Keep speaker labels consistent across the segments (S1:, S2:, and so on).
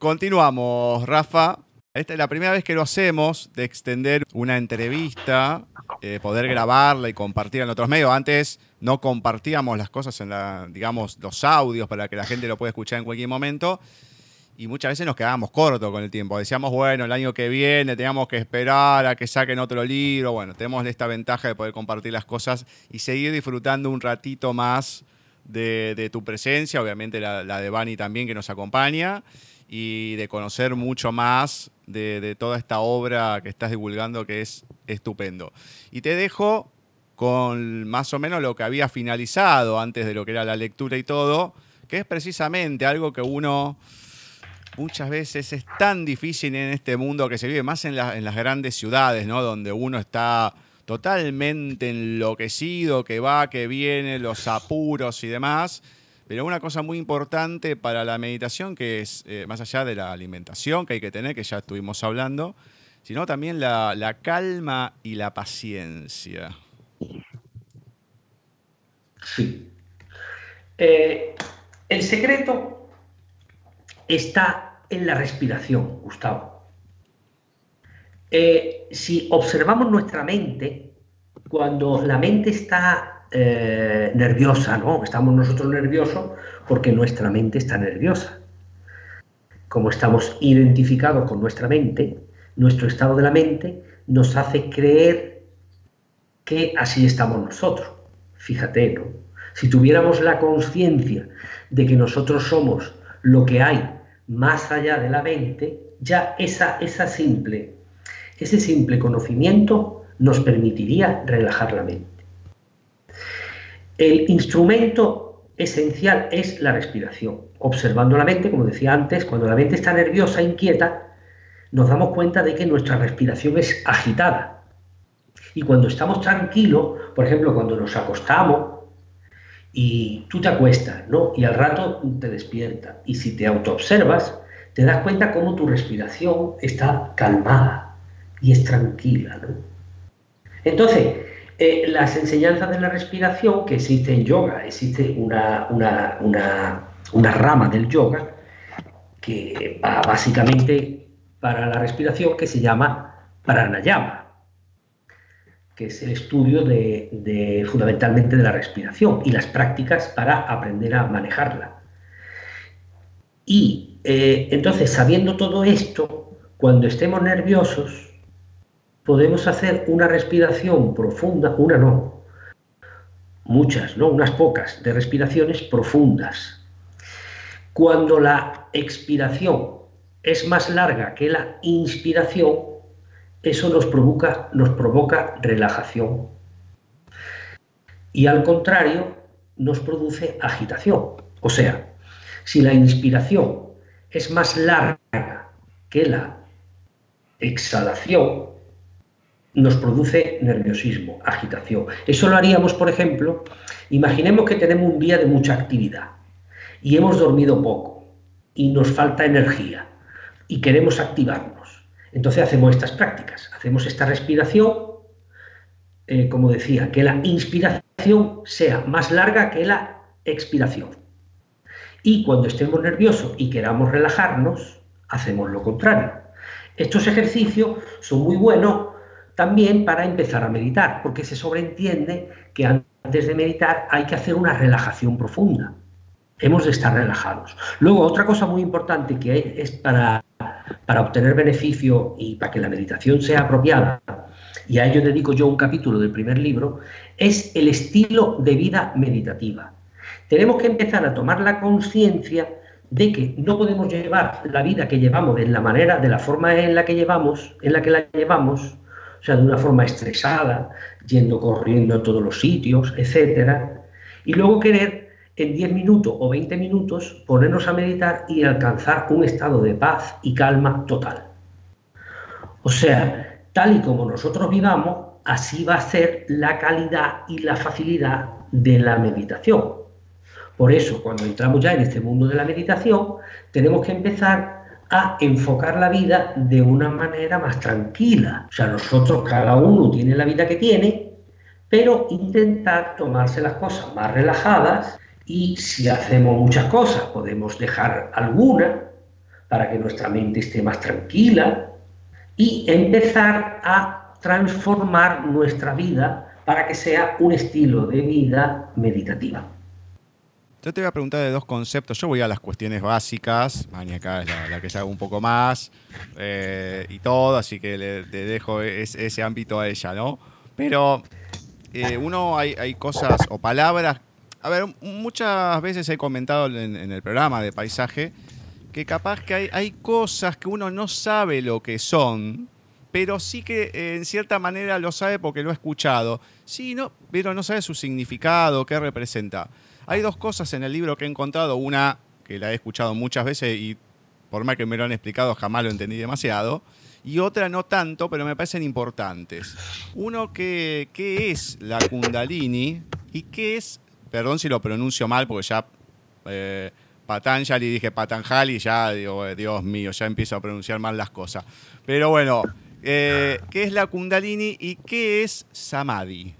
S1: Continuamos, Rafa. Esta es la primera vez que lo hacemos de extender una entrevista, eh, poder grabarla y compartirla en otros medios. Antes no compartíamos las cosas en la, digamos, los audios para que la gente lo pueda escuchar en cualquier momento. Y muchas veces nos quedábamos cortos con el tiempo. Decíamos, bueno, el año que viene teníamos que esperar a que saquen otro libro. Bueno, tenemos esta ventaja de poder compartir las cosas y seguir disfrutando un ratito más de, tu presencia, obviamente la, la de Bani también que nos acompaña y de conocer mucho más de, toda esta obra que estás divulgando que es estupendo. Y te dejo con más o menos lo que había finalizado antes de lo que era la lectura y todo, que es precisamente algo que uno muchas veces es tan difícil en este mundo que se vive, más en, en las grandes ciudades, ¿no? Donde uno está totalmente enloquecido, que va, que viene, los apuros y demás pero una cosa muy importante para la meditación, que es eh, más allá de la alimentación que hay que tener, que ya estuvimos hablando, sino también la, calma y la paciencia.
S2: Sí. Eh, el secreto está en la respiración, Gustavo. Eh, si observamos nuestra mente, cuando la mente está eh, nerviosa, ¿no? Estamos nosotros nerviosos porque nuestra mente está nerviosa. Como estamos identificados con nuestra mente, nuestro estado de la mente nos hace creer que así estamos nosotros. Fíjate, ¿no? Si tuviéramos la conciencia de que nosotros somos lo que hay más allá de la mente, ya esa, esa simple, ese simple conocimiento nos permitiría relajar la mente. El instrumento esencial es la respiración. Observando la mente, como decía antes, cuando la mente está nerviosa, inquieta, nos damos cuenta de que nuestra respiración es agitada. Y cuando estamos tranquilos, por ejemplo, cuando nos acostamos y tú te acuestas, ¿no? Y al rato te despiertas. Y si te autoobservas, te das cuenta cómo tu respiración está calmada y es tranquila, ¿no? Entonces, eh, las enseñanzas de la respiración que existe en yoga, existe una, una, rama del yoga que va básicamente para la respiración que se llama pranayama, que es el estudio de, fundamentalmente de la respiración y las prácticas para aprender a manejarla. Y eh, entonces, sabiendo todo esto, cuando estemos nerviosos, podemos hacer una respiración profunda, una no, muchas, no, unas pocas, de respiraciones profundas. Cuando la expiración es más larga que la inspiración, eso nos provoca, nos provoca relajación. Y al contrario, nos produce agitación. O sea, si la inspiración es más larga que la exhalación, nos produce nerviosismo, agitación. Eso lo haríamos, por ejemplo, imaginemos que tenemos un día de mucha actividad y hemos dormido poco y nos falta energía y queremos activarnos. Entonces hacemos estas prácticas, hacemos esta respiración, eh, como decía, que la inspiración sea más larga que la expiración. Y cuando estemos nerviosos y queramos relajarnos, hacemos lo contrario. Estos ejercicios son muy buenos también para empezar a meditar, porque se sobreentiende que antes de meditar hay que hacer una relajación profunda. Hemos de estar relajados. Luego, otra cosa muy importante que es para, para obtener beneficio y para que la meditación sea apropiada, y a ello dedico yo un capítulo del primer libro, es el estilo de vida meditativa. Tenemos que empezar a tomar la conciencia de que no podemos llevar la vida que llevamos de la manera, de la forma en la que llevamos, en la que la llevamos, o sea, de una forma estresada, yendo corriendo a todos los sitios, etc. Y luego querer en 10 minutos o 20 minutos ponernos a meditar y alcanzar un estado de paz y calma total. O sea, tal y como nosotros vivamos, así va a ser la calidad y la facilidad de la meditación. Por eso, cuando entramos ya en este mundo de la meditación, tenemos que empezar a enfocar la vida de una manera más tranquila. O sea, nosotros, cada uno tiene la vida que tiene, pero intentar tomarse las cosas más relajadas y si hacemos muchas cosas podemos dejar alguna para que nuestra mente esté más tranquila y empezar a transformar nuestra vida para que sea un estilo de vida meditativa.
S1: Yo te voy a preguntar de dos conceptos. Yo voy a las cuestiones básicas. Mani acá es la, que sabe un poco más eh, y todo, así que le, dejo ese ámbito a ella, ¿no? Pero eh, uno hay, cosas o palabras. A ver, muchas veces he comentado en, el programa de paisaje que capaz que hay, hay cosas que uno no sabe lo que son, pero sí que eh, en cierta manera lo sabe porque lo ha escuchado. Sí, pero no sabe su significado, qué representa. Hay dos cosas en el libro que he encontrado, una que la he escuchado muchas veces y por más que me lo han explicado jamás lo entendí demasiado, y otra no tanto, pero me parecen importantes. Uno, que, ¿qué es la kundalini? ¿Y qué es, perdón si lo pronuncio mal, porque ya eh, Patanjali, dije Patanjali, ya digo, eh, Dios mío, ya empiezo a pronunciar mal las cosas. Pero bueno, eh, ¿qué es la kundalini y qué es samadhi?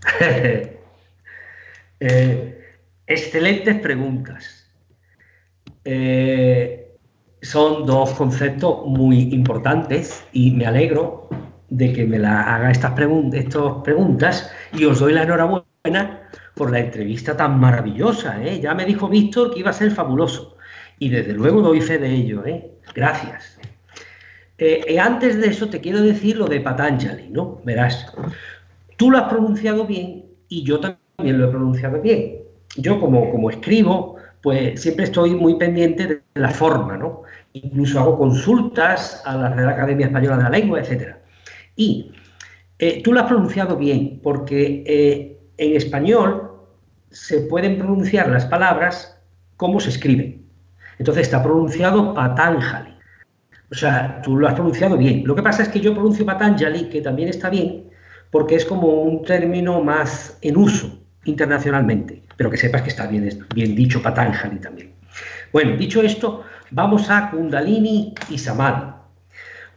S2: Eh, excelentes preguntas. Eh, son dos conceptos muy importantes y me alegro de que me la haga estas, preguntas y os doy la enhorabuena por la entrevista tan maravillosa. ¿eh? Ya me dijo Víctor que iba a ser fabuloso y desde luego doy fe de ello. Gracias. antes de eso te quiero decir lo de Patanjali, ¿no? Verás, tú lo has pronunciado bien y yo también también lo he pronunciado bien. Yo como, como escribo, pues siempre estoy muy pendiente de la forma, ¿no? Incluso hago consultas a la Real Academia Española de la Lengua, etc. Y eh, tú lo has pronunciado bien, porque eh, en español se pueden pronunciar las palabras como se escriben. Entonces está pronunciado Patanjali. O sea, tú lo has pronunciado bien. Lo que pasa es que yo pronuncio Patanjali, que también está bien, porque es como un término más en uso internacionalmente, pero que sepas que está bien, bien dicho Patanjali también. Bueno, dicho esto, vamos a Kundalini y Samadhi.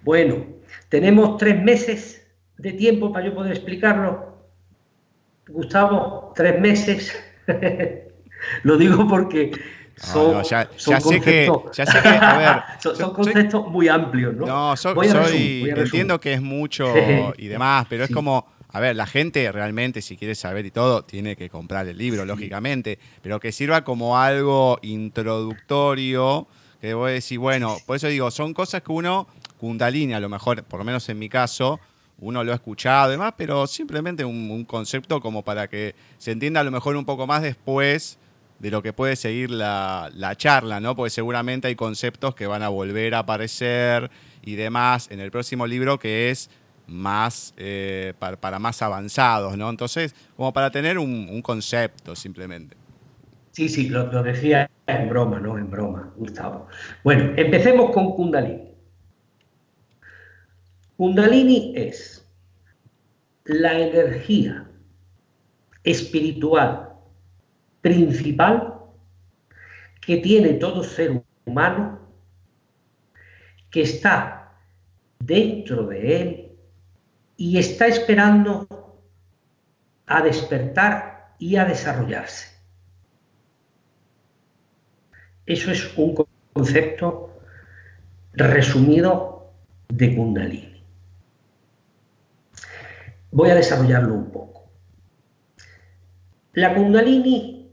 S2: Bueno, tenemos tres meses de tiempo para yo poder explicarlo. Gustavo, tres meses. Lo digo porque son, ya, sé que, son, conceptos muy amplios, ¿no?
S1: No, soy, entiendo que es mucho y demás, pero es como a ver, la gente realmente, si quiere saber y todo, tiene que comprar el libro, lógicamente, pero que sirva como algo introductorio, que voy a decir, bueno, por eso digo, son cosas que uno, Kundalini, a lo mejor, por lo menos en mi caso, uno lo ha escuchado y demás, pero simplemente un, concepto como para que se entienda a lo mejor un poco más después de lo que puede seguir la, la, charla, ¿no? Porque seguramente hay conceptos que van a volver a aparecer y demás en el próximo libro, que es más eh, para, más avanzados, ¿no? Entonces, como para tener un, concepto simplemente.
S2: Sí, sí, lo, lo, decía en broma, ¿no? En broma, Gustavo. Bueno, empecemos con Kundalini. Kundalini es la energía espiritual principal que tiene todo ser humano, que está dentro de él y está esperando a despertar y a desarrollarse. Eso es un concepto resumido de Kundalini. Voy a desarrollarlo un poco. La Kundalini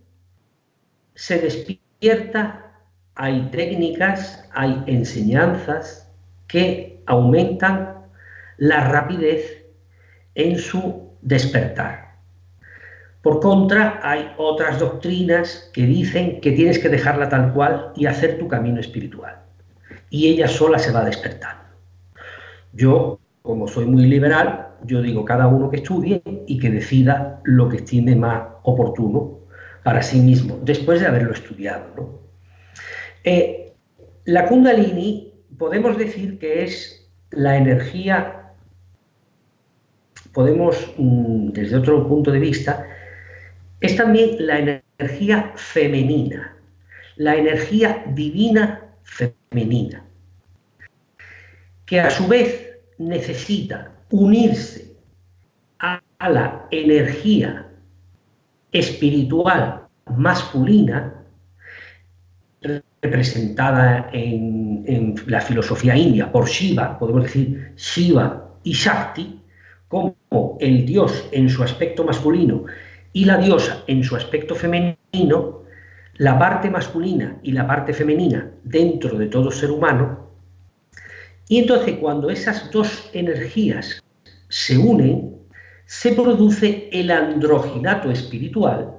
S2: se despierta, hay técnicas, hay enseñanzas que aumentan la rapidez en su despertar. Por contra, hay otras doctrinas que dicen que tienes que dejarla tal cual y hacer tu camino espiritual. Y ella sola se va despertando. Yo, como soy muy liberal, yo digo cada uno que estudie y que decida lo que estime más oportuno para sí mismo, después de haberlo estudiado. Eh, la kundalini podemos decir que es la energía podemos, mm, desde otro punto de vista, es también la energía femenina, la energía divina femenina, que a su vez necesita unirse a, la energía espiritual masculina, representada en, en, la filosofía india por Shiva, podemos decir Shiva y Shakti, como el dios en su aspecto masculino y la diosa en su aspecto femenino, la parte masculina y la parte femenina dentro de todo ser humano. Y entonces cuando esas dos energías se unen, se produce el androginato espiritual,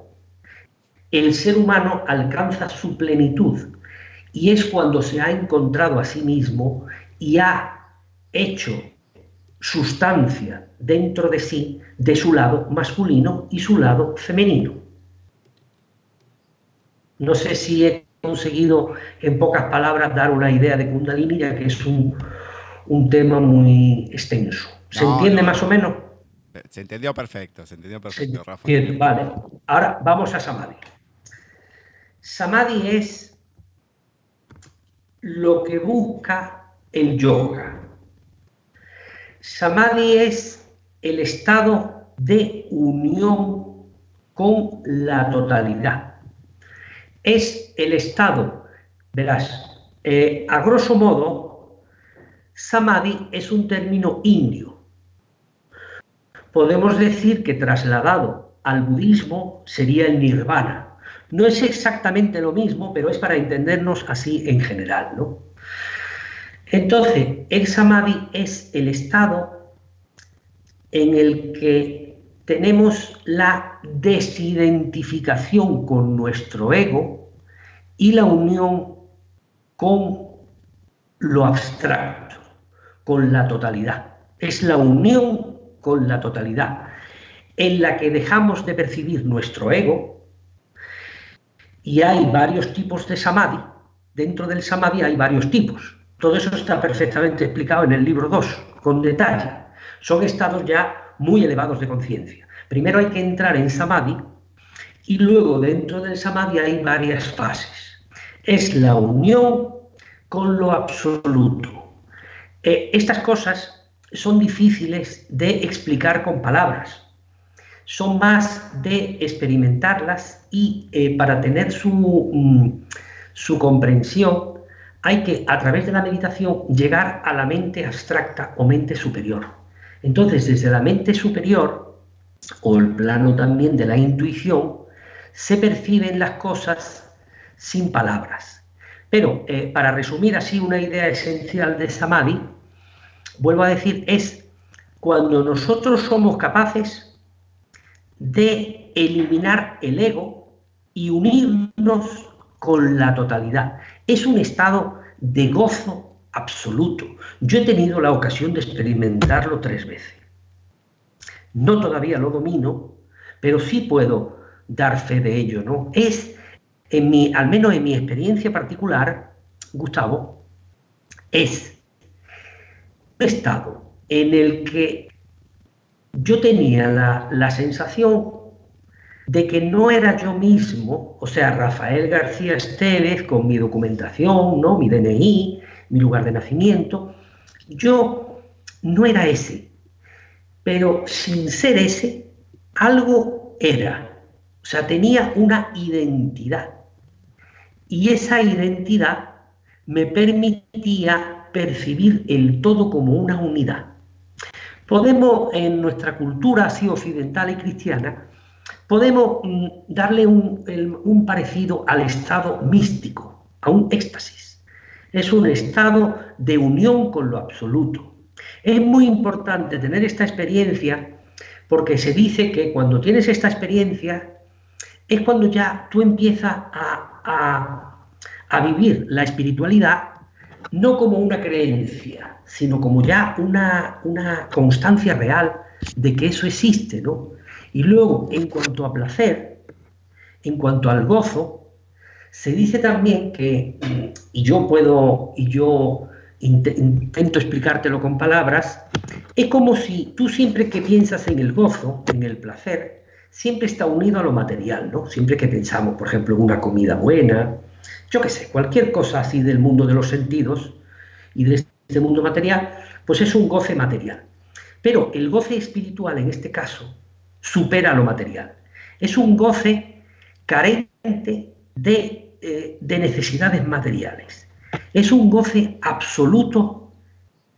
S2: el ser humano alcanza su plenitud y es cuando se ha encontrado a sí mismo y ha hecho sustancia dentro de sí de su lado masculino y su lado femenino. No sé si he conseguido en pocas palabras dar una idea de Kundalini, ya que es un, tema muy extenso. ¿Se entiende más o menos?
S1: Se entendió perfecto, se entendió perfecto, Rafa.
S2: Vale, ahora vamos a Samadhi. Samadhi es lo que busca el yoga. Samadhi es el estado de unión con la totalidad. Es el estado, verás, eh, a grosso modo, Samadhi es un término indio. Podemos decir que trasladado al budismo sería el nirvana. No es exactamente lo mismo, pero es para entendernos así en general, ¿no? Entonces, el samadhi es el estado en el que tenemos la desidentificación con nuestro ego y la unión con lo abstracto, con la totalidad. Es la unión con la totalidad, en la que dejamos de percibir nuestro ego, y hay varios tipos de samadhi. Dentro del samadhi hay varios tipos. Todo eso está perfectamente explicado en el libro 2, con detalle. Son estados ya muy elevados de conciencia. Primero hay que entrar en samadhi y luego dentro del samadhi hay varias fases. Es la unión con lo absoluto. Eh, estas cosas son difíciles de explicar con palabras. Son más de experimentarlas y eh, para tener su, mm, su comprensión hay que, a través de la meditación, llegar a la mente abstracta o mente superior. Entonces, desde la mente superior, o el plano también de la intuición, se perciben las cosas sin palabras. Pero, eh, para resumir así una idea esencial de Samadhi, vuelvo a decir, es cuando nosotros somos capaces de eliminar el ego y unirnos con la totalidad. Es un estado de gozo absoluto. Yo he tenido la ocasión de experimentarlo tres veces. No todavía lo domino, pero sí puedo dar fe de ello, ¿no? Es, en mi, al menos en mi experiencia particular, Gustavo, es un estado en el que yo tenía la, la sensación de que no era yo mismo, o sea, Rafael García Estevez, con mi documentación, ¿no? mi DNI, mi lugar de nacimiento, yo no era ese, pero sin ser ese, algo era, o sea, tenía una identidad. Y esa identidad me permitía percibir el todo como una unidad. Podemos, en nuestra cultura así occidental y cristiana, podemos mm, darle un, parecido al estado místico, a un éxtasis. Es un estado de unión con lo absoluto. Es muy importante tener esta experiencia porque se dice que cuando tienes esta experiencia es cuando ya tú empiezas a, vivir la espiritualidad no como una creencia, sino como ya una, una constancia real de que eso existe, ¿no? Y luego, en cuanto a placer, en cuanto al gozo, se dice también que, y yo puedo, y yo intento explicártelo con palabras, es como si tú siempre que piensas en el gozo, en el placer, siempre está unido a lo material, ¿no? Siempre que pensamos, por ejemplo, en una comida buena, yo qué sé, cualquier cosa así del mundo de los sentidos y de este mundo material, pues es un goce material. Pero el goce espiritual en este caso supera lo material. Es un goce carente de eh, de necesidades materiales. Es un goce absoluto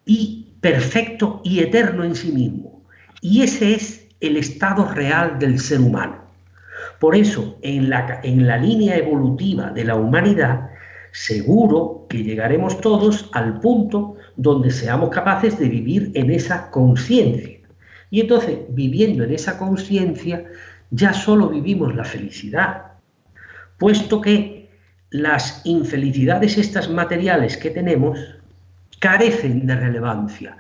S2: y perfecto y eterno en sí mismo. Y ese es el estado real del ser humano. Por eso, en la, en la línea evolutiva de la humanidad, seguro que llegaremos todos al punto donde seamos capaces de vivir en esa conciencia. Y entonces, viviendo en esa conciencia, ya solo vivimos la felicidad, puesto que las infelicidades estas materiales que tenemos carecen de relevancia,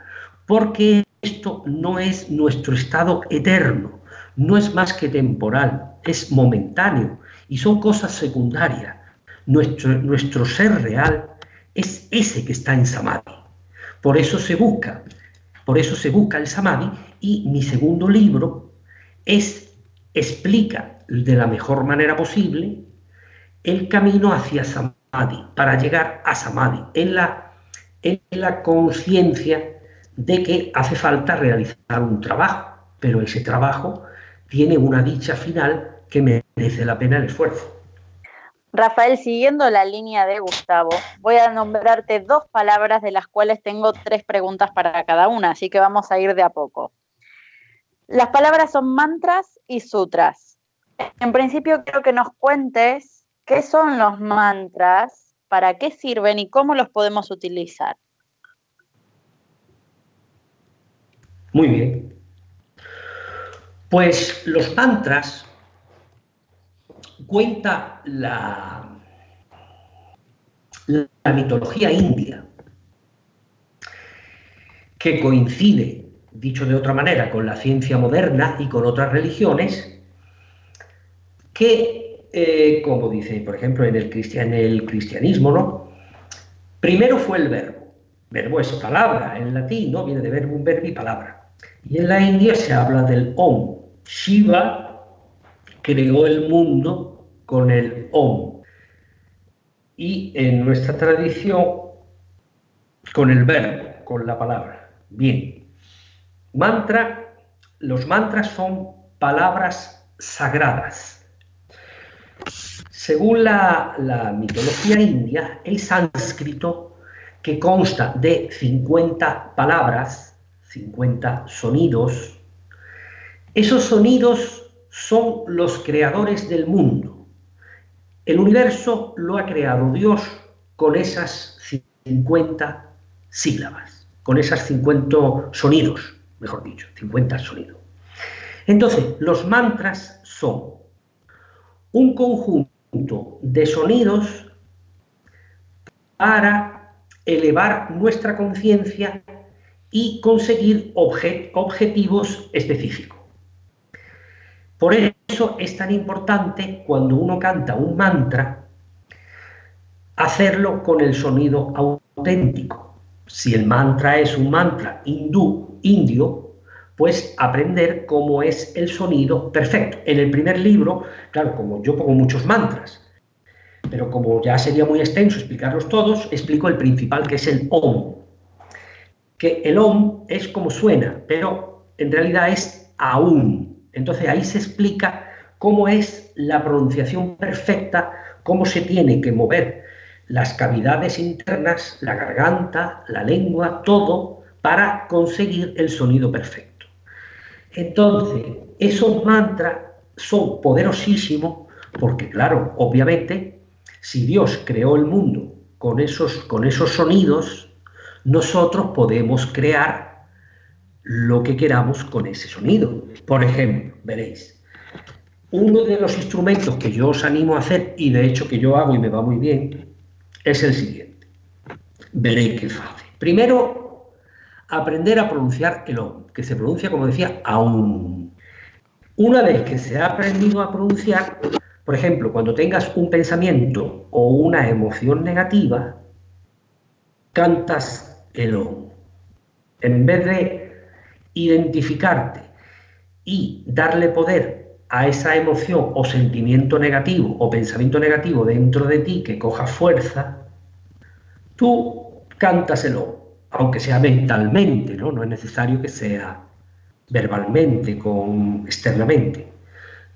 S2: porque esto no es nuestro estado eterno, no es más que temporal, es momentáneo y son cosas secundarias. Nuestro, nuestro ser real es ese que está en Samadhi. Por eso se busca, por eso se busca el Samadhi y mi segundo libro es explica de la mejor manera posible el camino hacia Samadhi, para llegar a Samadhi, en la, en la conciencia de que hace falta realizar un trabajo, pero ese trabajo tiene una dicha final que merece la pena el esfuerzo.
S3: Rafael, siguiendo la línea de Gustavo, voy a nombrarte dos palabras de las cuales tengo tres preguntas para cada una, así que vamos a ir de a poco. Las palabras son mantras y sutras. En principio quiero que nos cuentes qué son los mantras, para qué sirven y cómo los podemos utilizar.
S2: Muy bien. Pues los mantras cuenta la, la mitología india, que coincide, dicho de otra manera, con la ciencia moderna y con otras religiones, que, eh, como dice, por ejemplo, en el, en el cristianismo, ¿no? Primero fue el verbo. Verbo es palabra en latín, ¿no? Viene de verbo, un verbo y palabra. Y en la India se habla del Om. Shiva creó el mundo con el Om. Y en nuestra tradición, con el verbo, con la palabra. Bien. Mantra, los mantras son palabras sagradas. Según la, la mitología india, el sánscrito, que consta de 50 palabras, 50 sonidos, esos sonidos son los creadores del mundo. El universo lo ha creado Dios con esas 50 sílabas, con esas 50 sonidos, mejor dicho, 50 sonidos. Entonces, los mantras son un conjunto de sonidos para elevar nuestra conciencia y conseguir objetivos específicos. Por eso es tan importante cuando uno canta un mantra, hacerlo con el sonido auténtico. Si el mantra es un mantra hindú, indio, pues aprender cómo es el sonido perfecto. En el primer libro, claro, como yo pongo muchos mantras, pero como ya sería muy extenso explicarlos todos, explico el principal que es el OM. Que el OM es como suena, pero en realidad es aún. Entonces ahí se explica cómo es la pronunciación perfecta, cómo se tiene que mover las cavidades internas, la garganta, la lengua, todo para conseguir el sonido perfecto. Entonces, esos mantras son poderosísimos porque, claro, obviamente, si Dios creó el mundo con esos, con esos sonidos, nosotros podemos crear lo que queramos con ese sonido. Por ejemplo, veréis, uno de los instrumentos que yo os animo a hacer, y de hecho que yo hago y me va muy bien, es el siguiente. Veréis qué fácil. Primero, aprender a pronunciar el OM, que se pronuncia, como decía, aún. Una vez que se ha aprendido a pronunciar, por ejemplo, cuando tengas un pensamiento o una emoción negativa, cantas el OM. En vez de identificarte y darle poder a esa emoción o sentimiento negativo o pensamiento negativo dentro de ti que coja fuerza, tú cántaselo, aunque sea mentalmente, ¿no? No es necesario que sea verbalmente, con, externamente.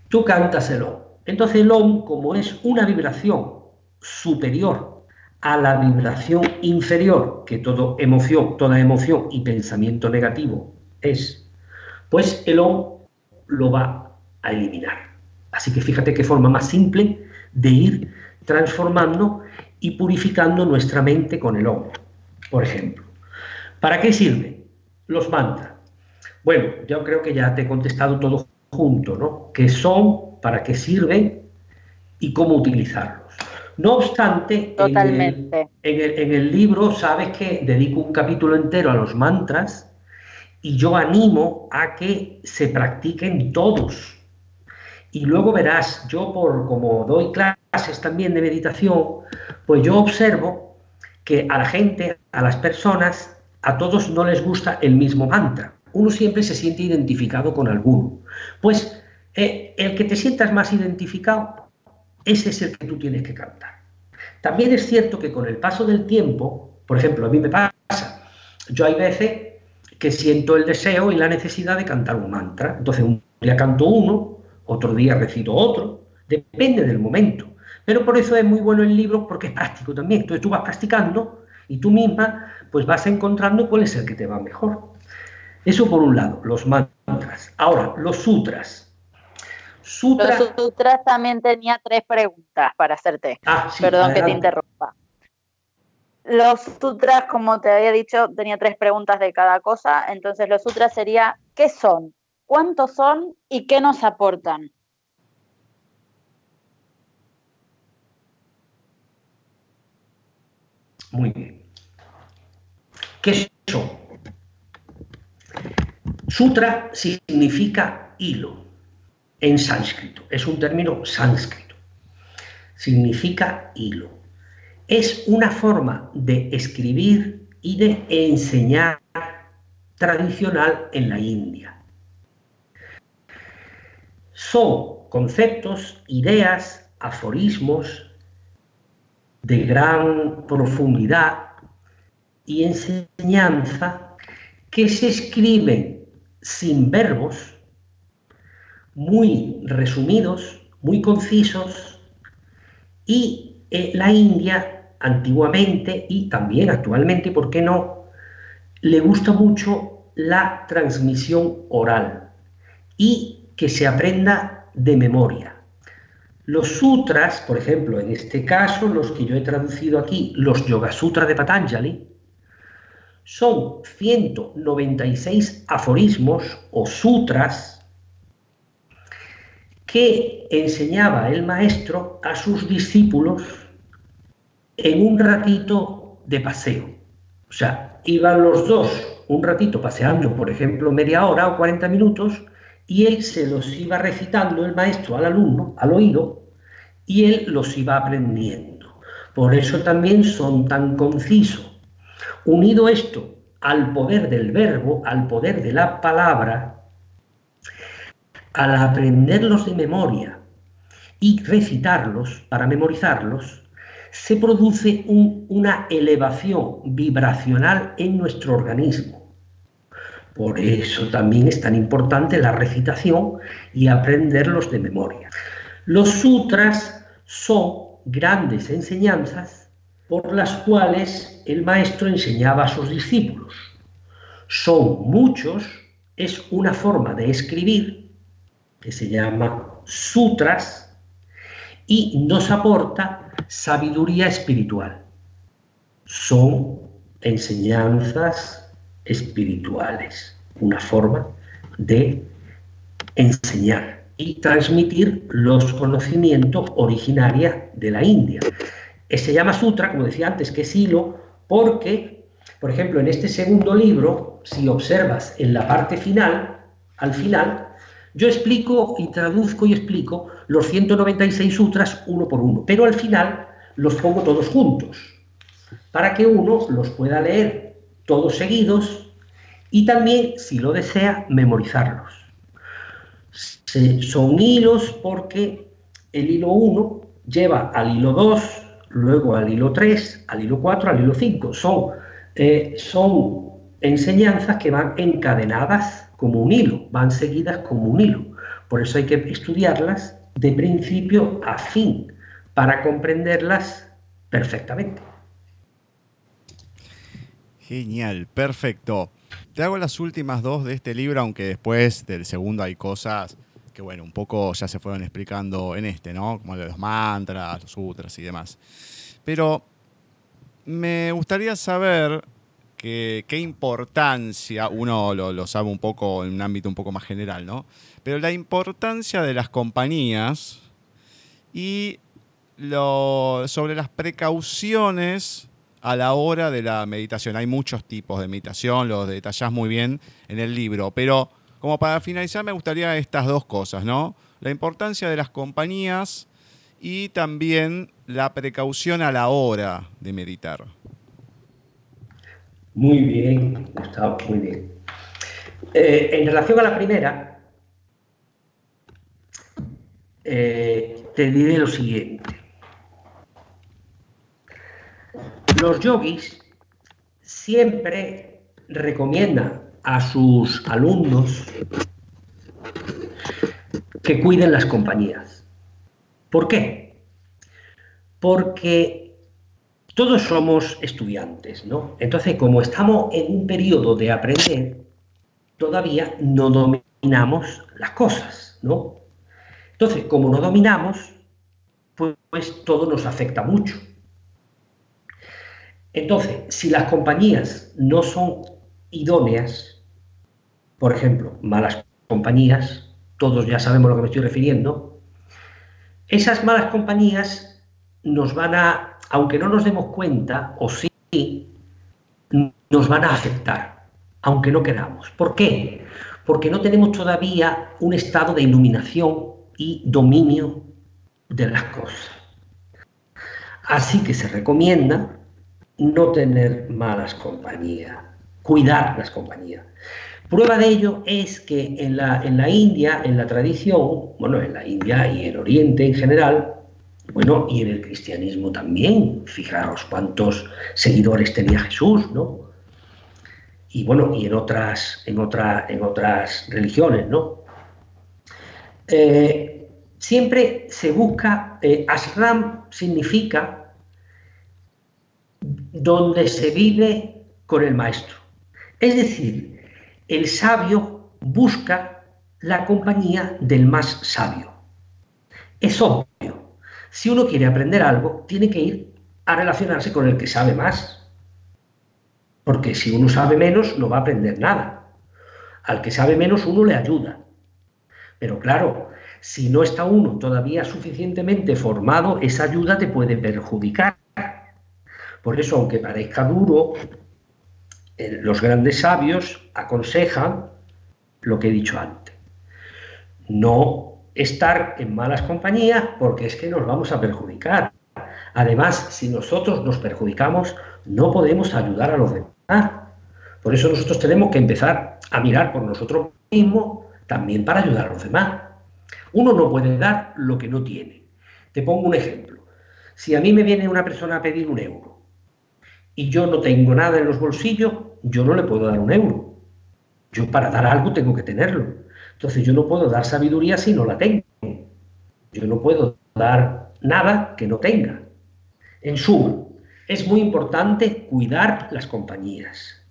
S2: Tú cántaselo. Entonces el OM, como es una vibración superior a la vibración inferior que toda emoción, toda emoción y pensamiento negativo es, pues el OM lo va a eliminar. Así que fíjate qué forma más simple de ir transformando y purificando nuestra mente con el OM, por ejemplo. ¿Para qué sirven los mantras? Bueno, yo creo que ya te he contestado todo junto, ¿no? ¿Qué son? ¿Para qué sirven? Y cómo utilizarlos. No obstante,
S3: Totalmente.
S2: En, el, en el libro sabes que dedico un capítulo entero a los mantras y yo animo a que se practiquen todos. Y luego verás, yo por como doy clases también de meditación, pues yo observo que a la gente, a las personas, a todos no les gusta el mismo mantra. Uno siempre se siente identificado con alguno. Pues eh, el que te sientas más identificado, ese es el que tú tienes que cantar. También es cierto que con el paso del tiempo, por ejemplo, a mí me pasa, yo hay veces que siento el deseo y la necesidad de cantar un mantra. Entonces un día canto uno, otro día recito otro, depende del momento. Pero por eso es muy bueno el libro porque es práctico también. Entonces tú vas practicando y tú misma pues vas encontrando cuál es el que te va mejor. Eso por un lado, los mantras. Ahora, los sutras.
S3: Los sutras también tenía tres preguntas para hacerte. Ah, Perdón que te interrumpa. Los sutras, como te había dicho, tenía tres preguntas de cada cosa. Entonces, los sutras sería, ¿qué son? ¿Cuántos son? ¿Y qué nos aportan?
S2: Muy bien. ¿Qué son? Sutra significa hilo en sánscrito. Es un término sánscrito. Significa hilo es una forma de escribir y de enseñar tradicional en la India. Son conceptos, ideas, aforismos de gran profundidad y enseñanza que se escriben sin verbos, muy resumidos, muy concisos y la India antiguamente y también actualmente, ¿por qué no? Le gusta mucho la transmisión oral y que se aprenda de memoria. Los sutras, por ejemplo, en este caso, los que yo he traducido aquí, los Yoga Sutras de Patanjali, son 196 aforismos o sutras que enseñaba el maestro a sus discípulos en un ratito de paseo. O sea, iban los dos un ratito paseando, por ejemplo, media hora o 40 minutos, y él se los iba recitando el maestro al alumno, al oído, y él los iba aprendiendo. Por eso también son tan concisos. Unido esto al poder del verbo, al poder de la palabra, al aprenderlos de memoria y recitarlos para memorizarlos, se produce una elevación vibracional en nuestro organismo. Por eso también es tan importante la recitación y aprenderlos de memoria. Los sutras son grandes enseñanzas por las cuales el maestro enseñaba a sus discípulos. Son muchos, es una forma de escribir que se llama sutras y nos aporta sabiduría espiritual. Son enseñanzas espirituales, una forma de enseñar y transmitir los conocimientos originarios de la India. Se llama sutra, como decía antes, que es hilo, porque, por ejemplo, en este segundo libro, si observas en la parte final, al final, yo explico y traduzco y explico los 196 sutras uno por uno, pero al final los pongo todos juntos, para que uno los pueda leer todos seguidos y también, si lo desea, memorizarlos. son hilos porque el hilo 1 lleva al hilo 2, luego al hilo 3, al hilo 4, al hilo 5. Son, eh, son enseñanzas que van encadenadas como un hilo, van seguidas como un hilo. Por eso hay que estudiarlas de principio a fin, para comprenderlas perfectamente.
S1: Genial, perfecto. Te hago las últimas dos de este libro, aunque después del segundo hay cosas que, bueno, un poco ya se fueron explicando en este, ¿no? Como los mantras, los sutras y demás. Pero me gustaría saber qué importancia, uno lo, sabe un poco en un ámbito un poco más general, ¿no? Pero la importancia de las compañías y lo, sobre las precauciones a la hora de la meditación. Hay muchos tipos de meditación, los detallás muy bien en el libro, pero como para finalizar me gustaría estas dos cosas, ¿no? La importancia de las compañías y también la precaución a la hora de meditar.
S2: Muy bien, Gustavo, muy bien. Eh, en relación a la primera, eh, te diré lo siguiente. Los yogis siempre recomiendan a sus alumnos que cuiden las compañías. ¿Por qué? Porque todos somos estudiantes, ¿no? Entonces, como estamos en un periodo de aprender, todavía no dominamos las cosas, ¿no? Entonces, como no dominamos, pues, pues todo nos afecta mucho. Entonces, si las compañías no son idóneas, por ejemplo, malas compañías, todos ya sabemos a lo que me estoy refiriendo, esas malas compañías nos van a, aunque no nos demos cuenta, o sí, nos van a afectar, aunque no queramos. ¿Por qué? Porque no tenemos todavía un estado de iluminación y dominio de las cosas. Así que se recomienda no tener malas compañías, cuidar las compañías. Prueba de ello es que en la, en la India, en la tradición, bueno, en la India y en Oriente en general, bueno, y en el cristianismo también, fijaros cuántos seguidores tenía Jesús, ¿no? Y bueno, y en otras, en en otras religiones, ¿no? Eh, siempre se busca, eh, ashram significa donde se vive con el maestro. Es decir, el sabio busca la compañía del más sabio. Es obvio. Si uno quiere aprender algo, tiene que ir a relacionarse con el que sabe más. Porque si uno sabe menos, no va a aprender nada. Al que sabe menos, uno le ayuda. Pero claro, si no está uno todavía suficientemente formado, esa ayuda te puede perjudicar. Por eso, aunque parezca duro, eh, los grandes sabios aconsejan lo que he dicho antes. No estar en malas compañías porque es que nos vamos a perjudicar. Además, si nosotros nos perjudicamos, no podemos ayudar a los demás. Por eso nosotros tenemos que empezar a mirar por nosotros mismos también para ayudar a los demás. Uno no puede dar lo que no tiene. Te pongo un ejemplo. Si a mí me viene una persona a pedir un euro y yo no tengo nada en los bolsillos, yo no le puedo dar un euro. Yo para dar algo tengo que tenerlo. Entonces yo no puedo dar sabiduría si no la tengo. Yo no puedo dar nada que no tenga. En suma, es muy importante cuidar las compañías.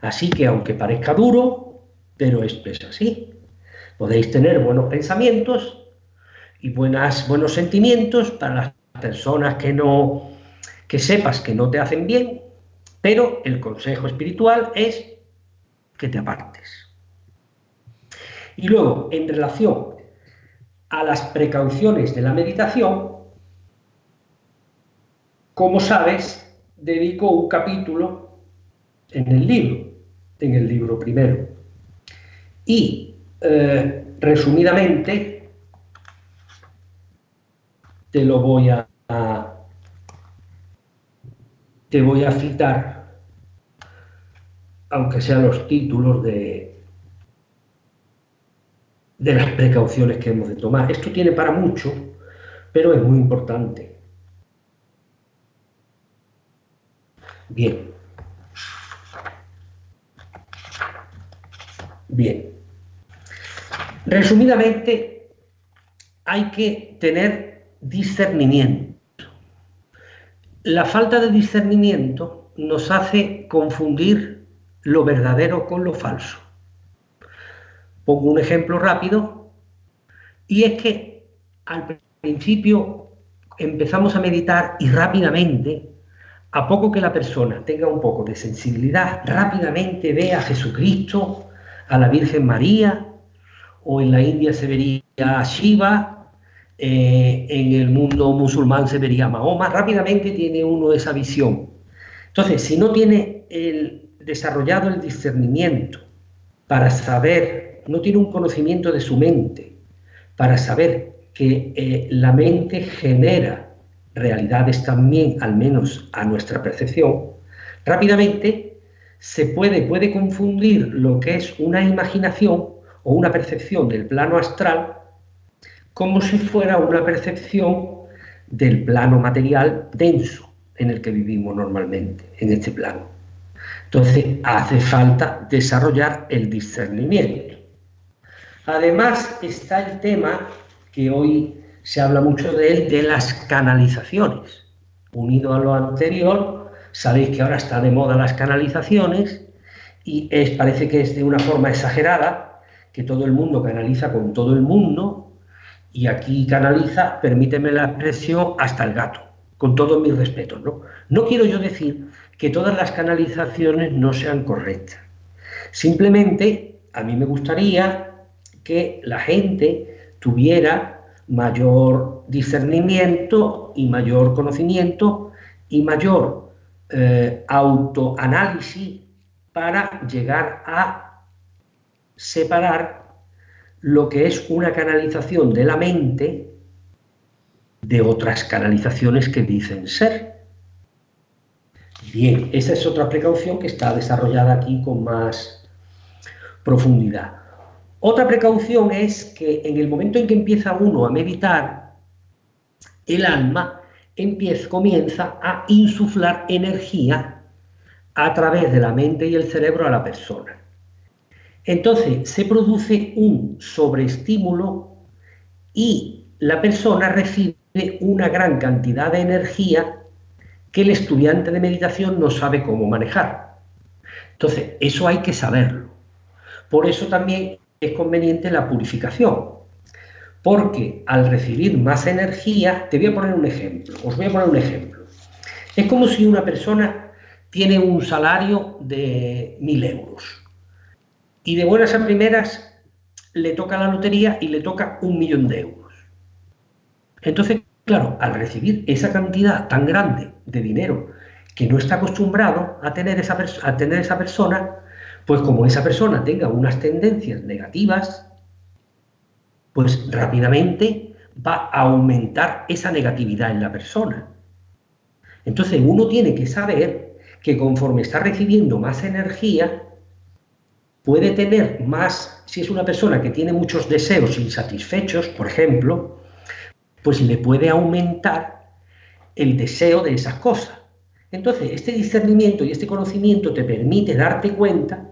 S2: Así que aunque parezca duro, pero esto es así. Podéis tener buenos pensamientos y buenas, buenos sentimientos para las personas que no que sepas que no te hacen bien, pero el consejo espiritual es que te apartes. Y luego, en relación a las precauciones de la meditación, como sabes, dedico un capítulo en el libro, en el libro primero. Y, eh, resumidamente, te lo voy a te voy a citar, aunque sean los títulos de, de las precauciones que hemos de tomar. Esto tiene para mucho, pero es muy importante. Bien. Bien. Resumidamente, hay que tener discernimiento la falta de discernimiento nos hace confundir lo verdadero con lo falso. Pongo un ejemplo rápido y es que al principio empezamos a meditar y rápidamente, a poco que la persona tenga un poco de sensibilidad, rápidamente ve a Jesucristo, a la Virgen María, o en la India se vería a Shiva, eh, en el mundo musulmán se vería Mahoma, rápidamente tiene uno esa visión. Entonces, si no tiene desarrollado el discernimiento para saber no tiene un conocimiento de su mente para saber que eh, la mente genera realidades también, al menos a nuestra percepción, rápidamente se puede, puede confundir lo que es una imaginación o una percepción del plano astral como si fuera una percepción del plano material denso en el que vivimos normalmente, en este plano. Entonces hace falta desarrollar el discernimiento. Además está el tema que hoy se habla mucho de él, de las canalizaciones. Unido a lo anterior, sabéis que ahora está de moda las canalizaciones y parece que es de una forma exagerada, que todo el mundo canaliza con todo el mundo y aquí canaliza, permíteme la expresión, hasta el gato, con todos mis respetos. ¿no? no quiero yo decir que todas las canalizaciones no sean correctas. Simplemente a mí me gustaría que la gente tuviera mayor discernimiento y mayor conocimiento y mayor eh, autoanálisis para llegar a separar lo que es una canalización de la mente de otras canalizaciones que dicen ser. Bien, esa es otra precaución que está desarrollada aquí con más profundidad. Otra precaución es que en el momento en que empieza uno a meditar, el alma empieza, comienza a insuflar energía a través de la mente y el cerebro a la persona. Entonces se produce un sobreestímulo y la persona recibe una gran cantidad de energía que el estudiante de meditación no sabe cómo manejar. Entonces, eso hay que saberlo. Por eso también es conveniente la purificación. Porque al recibir más energía, te voy a poner un ejemplo, os voy a poner un ejemplo. Es como si una persona tiene un salario de mil euros y de buenas a primeras le toca la lotería y le toca un millón de euros. Entonces, claro, al recibir esa cantidad tan grande de dinero que no está acostumbrado a tener esa, a tener esa persona, pues como esa persona tenga unas tendencias negativas, pues rápidamente va a aumentar esa negatividad en la persona. Entonces uno tiene que saber que conforme está recibiendo más energía, puede tener más, si es una persona que tiene muchos deseos insatisfechos, por ejemplo, pues le puede aumentar el deseo de esas cosas. Entonces, este discernimiento y este conocimiento te permite darte cuenta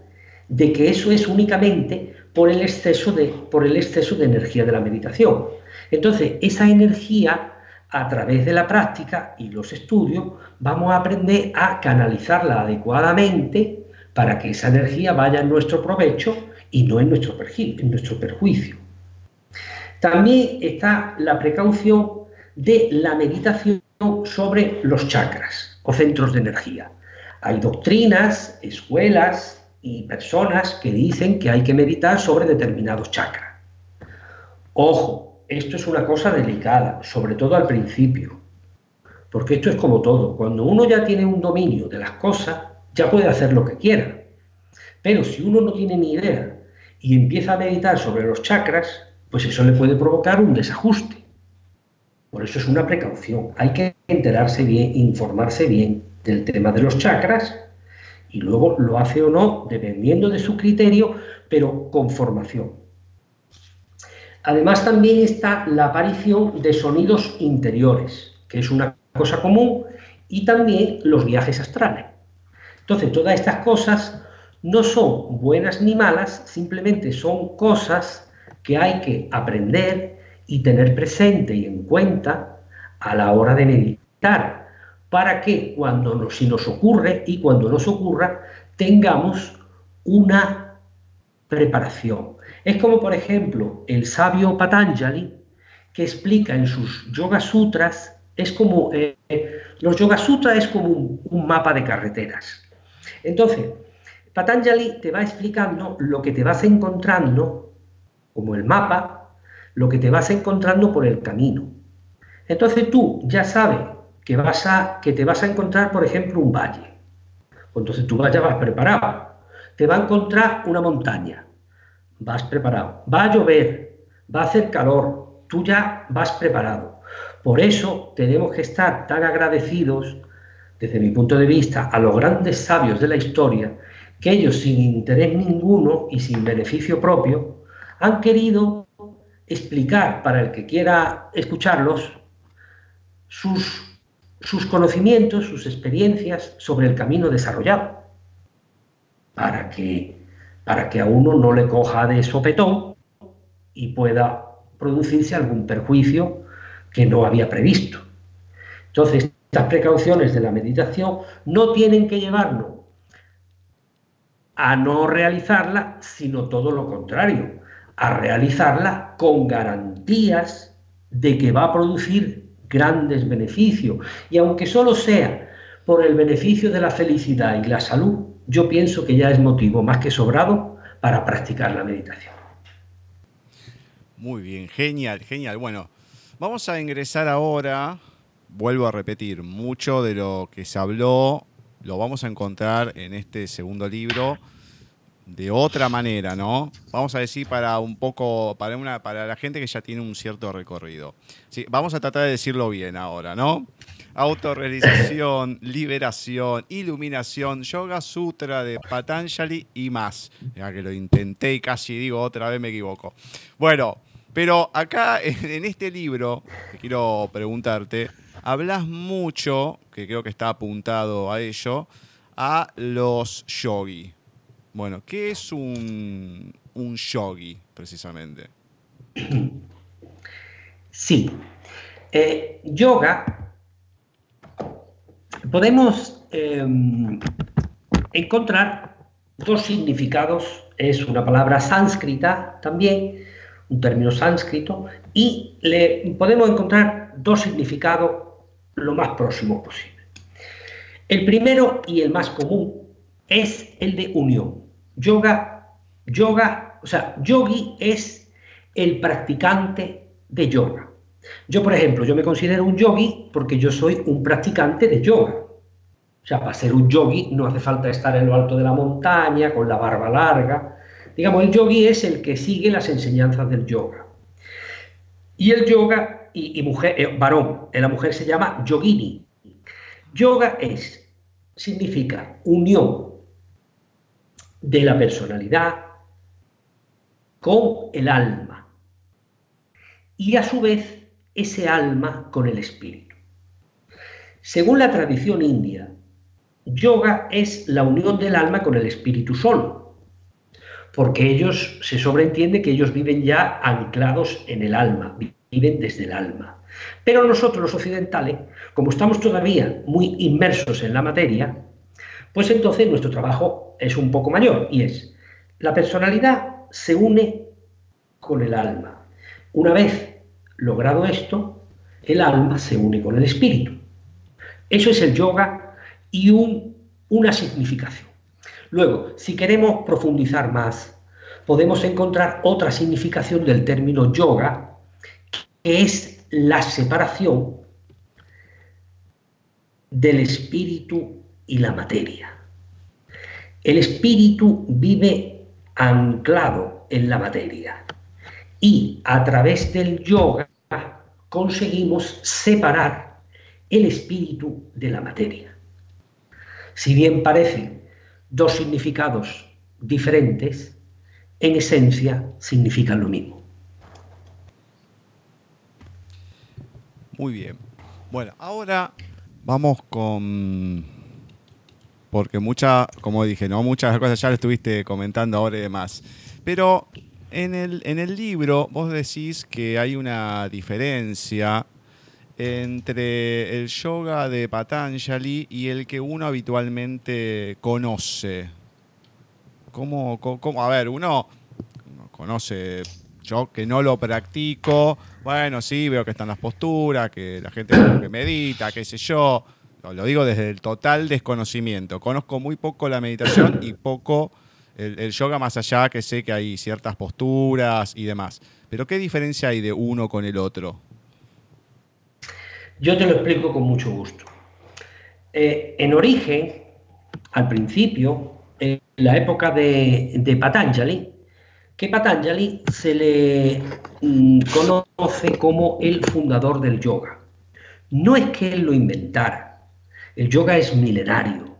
S2: de que eso es únicamente por el exceso de, por el exceso de energía de la meditación. Entonces, esa energía, a través de la práctica y los estudios, vamos a aprender a canalizarla adecuadamente para que esa energía vaya en nuestro provecho y no en nuestro, perjuicio. También está la precaución de la meditación sobre los chakras o centros de energía. Hay doctrinas, escuelas, y personas que dicen que hay que meditar sobre determinados chakras. Ojo, esto es una cosa delicada, sobre todo al principio, porque esto es como todo, cuando uno ya tiene un dominio de las cosas, ya puede hacer lo que quiera. Pero si uno no tiene ni idea y empieza a meditar sobre los chakras, pues eso le puede provocar un desajuste. Por eso es una precaución. Hay que enterarse bien, informarse bien del tema de los chakras y luego lo hace o no dependiendo de su criterio, pero con formación. Además también está la aparición de sonidos interiores, que es una cosa común, y también los viajes astrales. Entonces, todas estas cosas no son buenas ni malas, simplemente son cosas que hay que aprender y tener presente y en cuenta a la hora de meditar, para que cuando si nos ocurre y cuando nos ocurra, tengamos una preparación. Es como, por ejemplo, el sabio Patanjali, que explica en sus Yoga Sutras, es como, eh, los Yoga Sutras es como un, mapa de carreteras. Entonces, Patanjali te va explicando lo que te vas encontrando, como el mapa, lo que te vas encontrando por el camino. Entonces tú ya sabes que, vas a, que te vas a encontrar, por ejemplo, un valle. Entonces tú ya vas preparado. Te va a encontrar una montaña. Vas preparado. Va a llover. Va a hacer calor. Tú ya vas preparado. Por eso tenemos que estar tan agradecidos, desde mi punto de vista, a los grandes sabios de la historia, que ellos sin interés ninguno y sin beneficio propio, han querido explicar para el que quiera escucharlos sus sus conocimientos, sus experiencias sobre el camino desarrollado, para que, para que a uno no le coja de sopetón y pueda producirse algún perjuicio que no había previsto. Entonces, estas precauciones de la meditación no tienen que llevarnos a no realizarla, sino todo lo contrario, a realizarla con garantías de que va a producir grandes beneficios. Y aunque solo sea por el beneficio de la felicidad y la salud, yo pienso que ya es motivo más que sobrado para practicar la meditación.
S1: Muy bien, genial, genial. Bueno, vamos a ingresar ahora, vuelvo a repetir, mucho de lo que se habló lo vamos a encontrar en este segundo libro de otra manera, ¿no? Vamos a decir para un poco, para, una, para la gente que ya tiene un cierto recorrido. Sí, vamos a tratar de decirlo bien ahora, ¿no? Autorrealización, liberación, iluminación, yoga sutra de Patanjali y más. Ya que lo intenté y casi digo otra vez me equivoco. Bueno, pero acá en este libro, que quiero preguntarte, hablas mucho, que creo que está apuntado a ello, a los yogi. Bueno, ¿qué es un, yogi precisamente?
S2: Sí. Eh, yoga, podemos em, encontrar dos significados. Es una palabra sánscrita también, un término sánscrito, y le podemos encontrar dos significados lo más próximos posible. El primero y el más común es el de unión. Yoga, yoga, o sea, yogi es el practicante de yoga. Yo, por ejemplo, yo me considero un yogi porque yo soy un practicante de yoga. O sea, para ser un yogi no hace falta estar en lo alto de la montaña, con la barba larga. Digamos, el yogi es el que sigue las enseñanzas del yoga. Y el yoga, y, mujer, eh, varón, la mujer se llama yogini. Yoga es, significa unión de la personalidad con el alma y a su vez ese alma con el espíritu. Según la tradición india, yoga es la unión del alma con el espíritu solo, porque ellos se sobreentiende que ellos viven ya anclados en el alma, viven desde el alma. Pero nosotros los occidentales, como estamos todavía muy inmersos en la materia, pues entonces nuestro trabajo es un poco mayor y es, la personalidad se une con el alma. Una vez logrado esto, el alma se une con el espíritu. Eso es el yoga y una significación. Luego, si queremos profundizar más, podemos encontrar otra significación del término yoga, es la separación del espíritu y la materia. El espíritu vive anclado en la materia y a través del yoga conseguimos separar el espíritu de la materia. Si bien parecen dos significados diferentes, en esencia significan lo mismo.
S1: Muy bien. Bueno, ahora vamos con porque muchas, como dije, ¿no? muchas cosas ya le estuviste comentando ahora y demás. Pero en el, en el libro vos decís que hay una diferencia entre el yoga de Patanjali y el que uno habitualmente conoce. ¿Cómo, cómo, a ver, uno conoce, yo que no lo practico, bueno, sí, veo que están las posturas, que la gente que medita, qué sé yo. Lo digo desde el total desconocimiento. Conozco muy poco la meditación y poco el, yoga más allá, que sé que hay ciertas posturas y demás. Pero ¿qué diferencia hay de uno con el otro?
S2: Yo te lo explico con mucho gusto. Eh, en origen, al principio, en la época de, Patanjali, que Patanjali se le mm, conoce como el fundador del yoga. No es que él lo inventara, el yoga es milenario,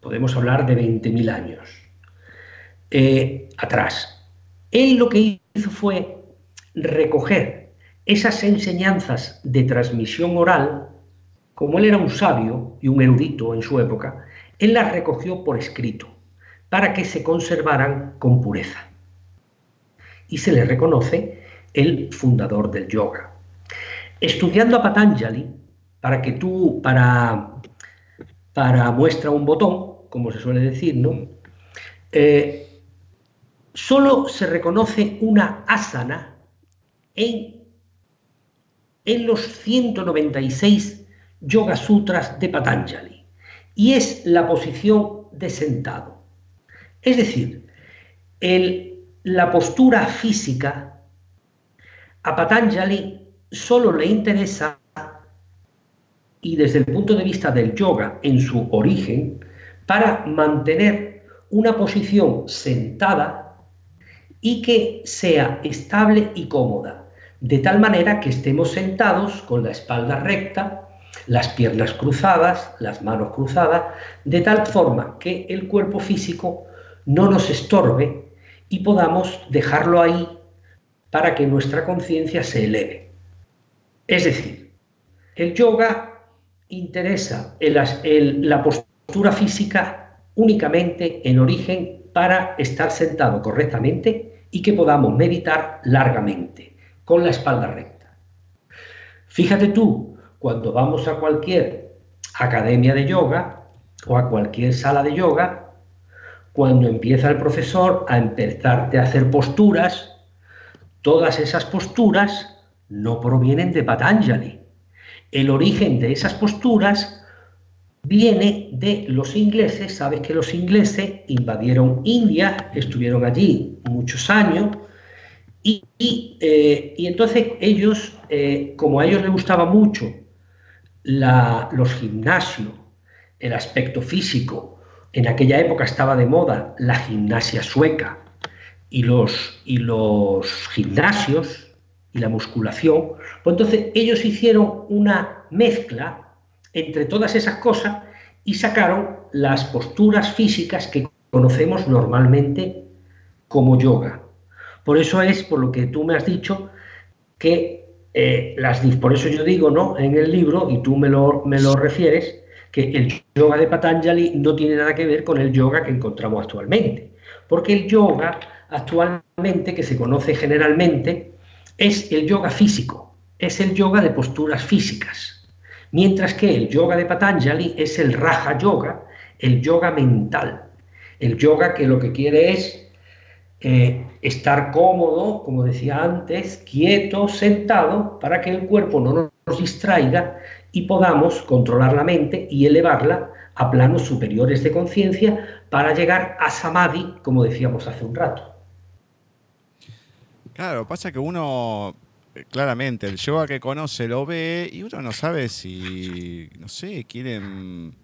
S2: podemos hablar de 20.000 años eh, atrás. Él lo que hizo fue recoger esas enseñanzas de transmisión oral, como él era un sabio y un erudito en su época, él las recogió por escrito para que se conservaran con pureza. Y se le reconoce el fundador del yoga. Estudiando a Patanjali, para que tú, para, para muestra un botón, como se suele decir, ¿no? Eh, solo se reconoce una asana en, en los 196 Yoga Sutras de Patanjali y es la posición de sentado. Es decir, el, la postura física a Patanjali solo le interesa y desde el punto de vista del yoga en su origen para mantener una posición sentada y que sea estable y cómoda de tal manera que estemos sentados con la espalda recta, las piernas cruzadas, las manos cruzadas, de tal forma que el cuerpo físico no nos estorbe y podamos dejarlo ahí para que nuestra conciencia se eleve. Es decir, el yoga interesa la postura física únicamente en origen para estar sentado correctamente y que podamos meditar largamente con la espalda recta. Fíjate tú, cuando vamos a cualquier academia de yoga o a cualquier sala de yoga, cuando empieza el profesor a empezarte a hacer posturas, todas esas posturas no provienen de Patanjali. El origen de esas posturas viene de los ingleses. Sabes que los ingleses invadieron India, estuvieron allí muchos años eh, y, entonces ellos, eh, como a ellos les gustaba mucho los gimnasios, el aspecto físico, en aquella época estaba de moda la gimnasia sueca y los, y los gimnasios y la musculación, pues entonces ellos hicieron una mezcla entre todas esas cosas y sacaron las posturas físicas que conocemos normalmente como yoga. Por eso es, por lo que tú me has dicho, que eh, las, por eso yo digo, ¿no? En el libro, y tú me lo, me lo refieres, que el yoga de Patanjali no tiene nada que ver con el yoga que encontramos actualmente. Porque el yoga actualmente, que se conoce generalmente, es el yoga físico, es el yoga de posturas físicas. Mientras que el yoga de Patanjali es el Raja Yoga, el yoga mental, el yoga que lo que quiere es eh, estar cómodo, como decía antes, quieto, sentado, para que el cuerpo no nos distraiga y podamos controlar la mente y elevarla a planos superiores de conciencia para llegar a samadhi, como decíamos hace un rato.
S1: Claro, pasa que uno, eh, claramente, el yoga que conoce lo ve y uno no sabe si, no sé, quieren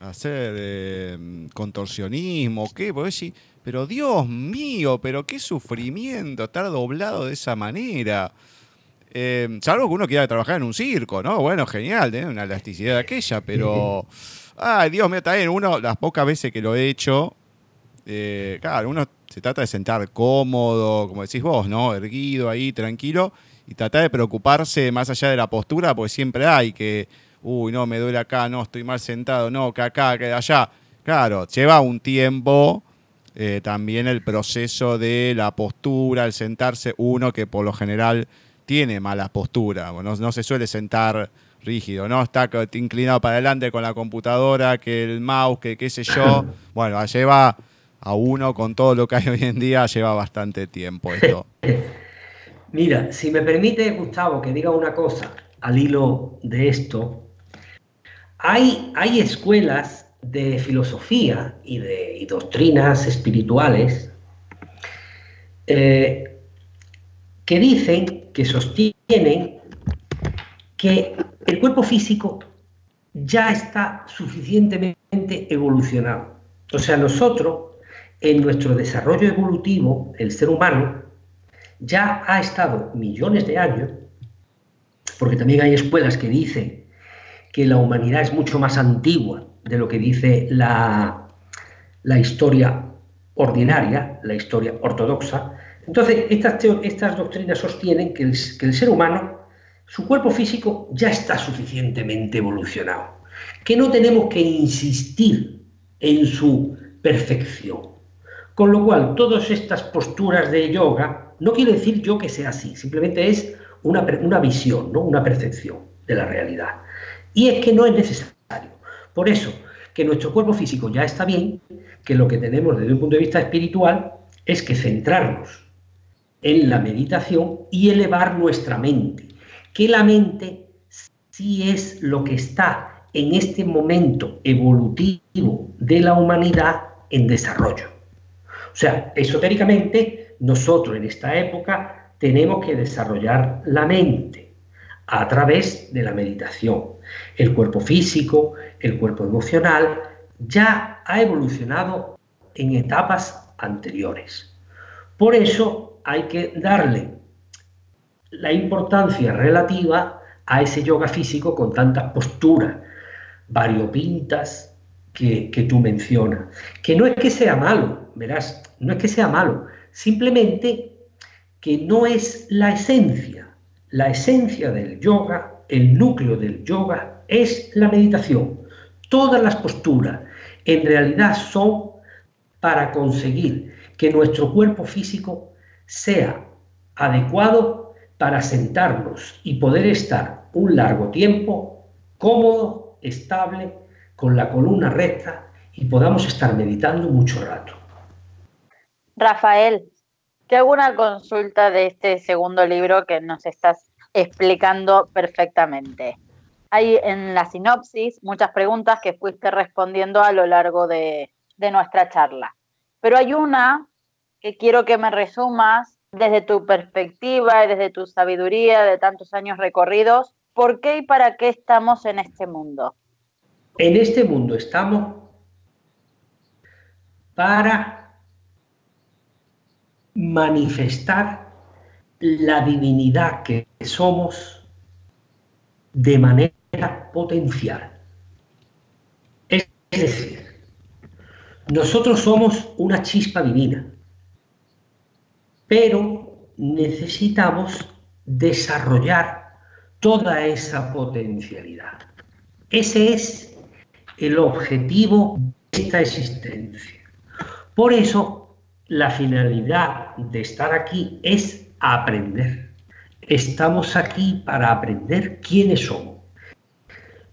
S1: hacer eh, contorsionismo, ¿qué? Porque si pero Dios mío, pero qué sufrimiento estar doblado de esa manera. Eh, salvo que uno quiera trabajar en un circo, ¿no? Bueno, genial, tener una elasticidad de aquella, pero. Ay, Dios mío, también uno, las pocas veces que lo he hecho, eh, claro, uno se trata de sentar cómodo, como decís vos, ¿no? Erguido ahí, tranquilo, y tratar de preocuparse más allá de la postura, porque siempre hay que, uy, no, me duele acá, no, estoy mal sentado, no, que acá, que allá. Claro, lleva un tiempo eh, también el proceso de la postura, el sentarse, uno que por lo general tiene mala postura, no, no se suele sentar rígido, ¿no? Está inclinado para adelante con la computadora, que el mouse, que qué sé yo. Bueno, lleva a uno con todo lo que hay hoy en día, lleva bastante tiempo esto.
S2: Mira, si me permite, Gustavo, que diga una cosa al hilo de esto, hay, hay escuelas de filosofía y de doctrinas espirituales eh, que dicen, que sostienen que el cuerpo físico ya está suficientemente evolucionado. O sea, nosotros, en nuestro desarrollo evolutivo, el ser humano, ya ha estado millones de años, porque también hay escuelas que dicen que la humanidad es mucho más antigua de lo que dice la, la historia ordinaria, la historia ortodoxa. Entonces, estas, estas doctrinas sostienen que el, ser humano, su cuerpo físico ya está suficientemente evolucionado, que no tenemos que insistir en su perfección. Con lo cual, todas estas posturas de yoga, no quiere decir yo que sea así, simplemente es una, una visión, ¿no? una percepción de la realidad. Y es que no es necesario. Por eso, que nuestro cuerpo físico ya está bien, que lo que tenemos desde un punto de vista espiritual es que centrarnos en la meditación y elevar nuestra mente. Que la mente sí es lo que está en este momento evolutivo de la humanidad en desarrollo. O sea, esotéricamente, nosotros en esta época tenemos que desarrollar la mente a través de la meditación. El cuerpo físico, el cuerpo emocional, ya ha evolucionado en etapas anteriores. Por eso hay que darle la importancia relativa a ese yoga físico con tantas posturas variopintas que, que tú mencionas. Que no es que sea malo, verás, no es que sea malo, simplemente que no es la esencia. La esencia del yoga, el núcleo del yoga, es la meditación. Todas las posturas en realidad son para conseguir que nuestro cuerpo físico sea adecuado para sentarnos y poder estar un largo tiempo cómodo, estable, con la columna recta y podamos estar meditando mucho rato.
S3: Rafael, te hago una consulta de este segundo libro que nos estás explicando perfectamente. Hay en la sinopsis muchas preguntas que fuiste respondiendo a lo largo de, de nuestra charla, pero hay una que quiero que me resumas desde tu perspectiva y desde tu sabiduría de tantos años recorridos, ¿por qué y para qué estamos en este mundo?
S2: En este mundo estamos para manifestar la divinidad que somos de manera potencial. Es decir, nosotros somos una chispa divina, pero necesitamos desarrollar toda esa potencialidad. Ese es el objetivo de esta existencia. Por eso la finalidad de estar aquí es aprender. Estamos aquí para aprender quiénes somos.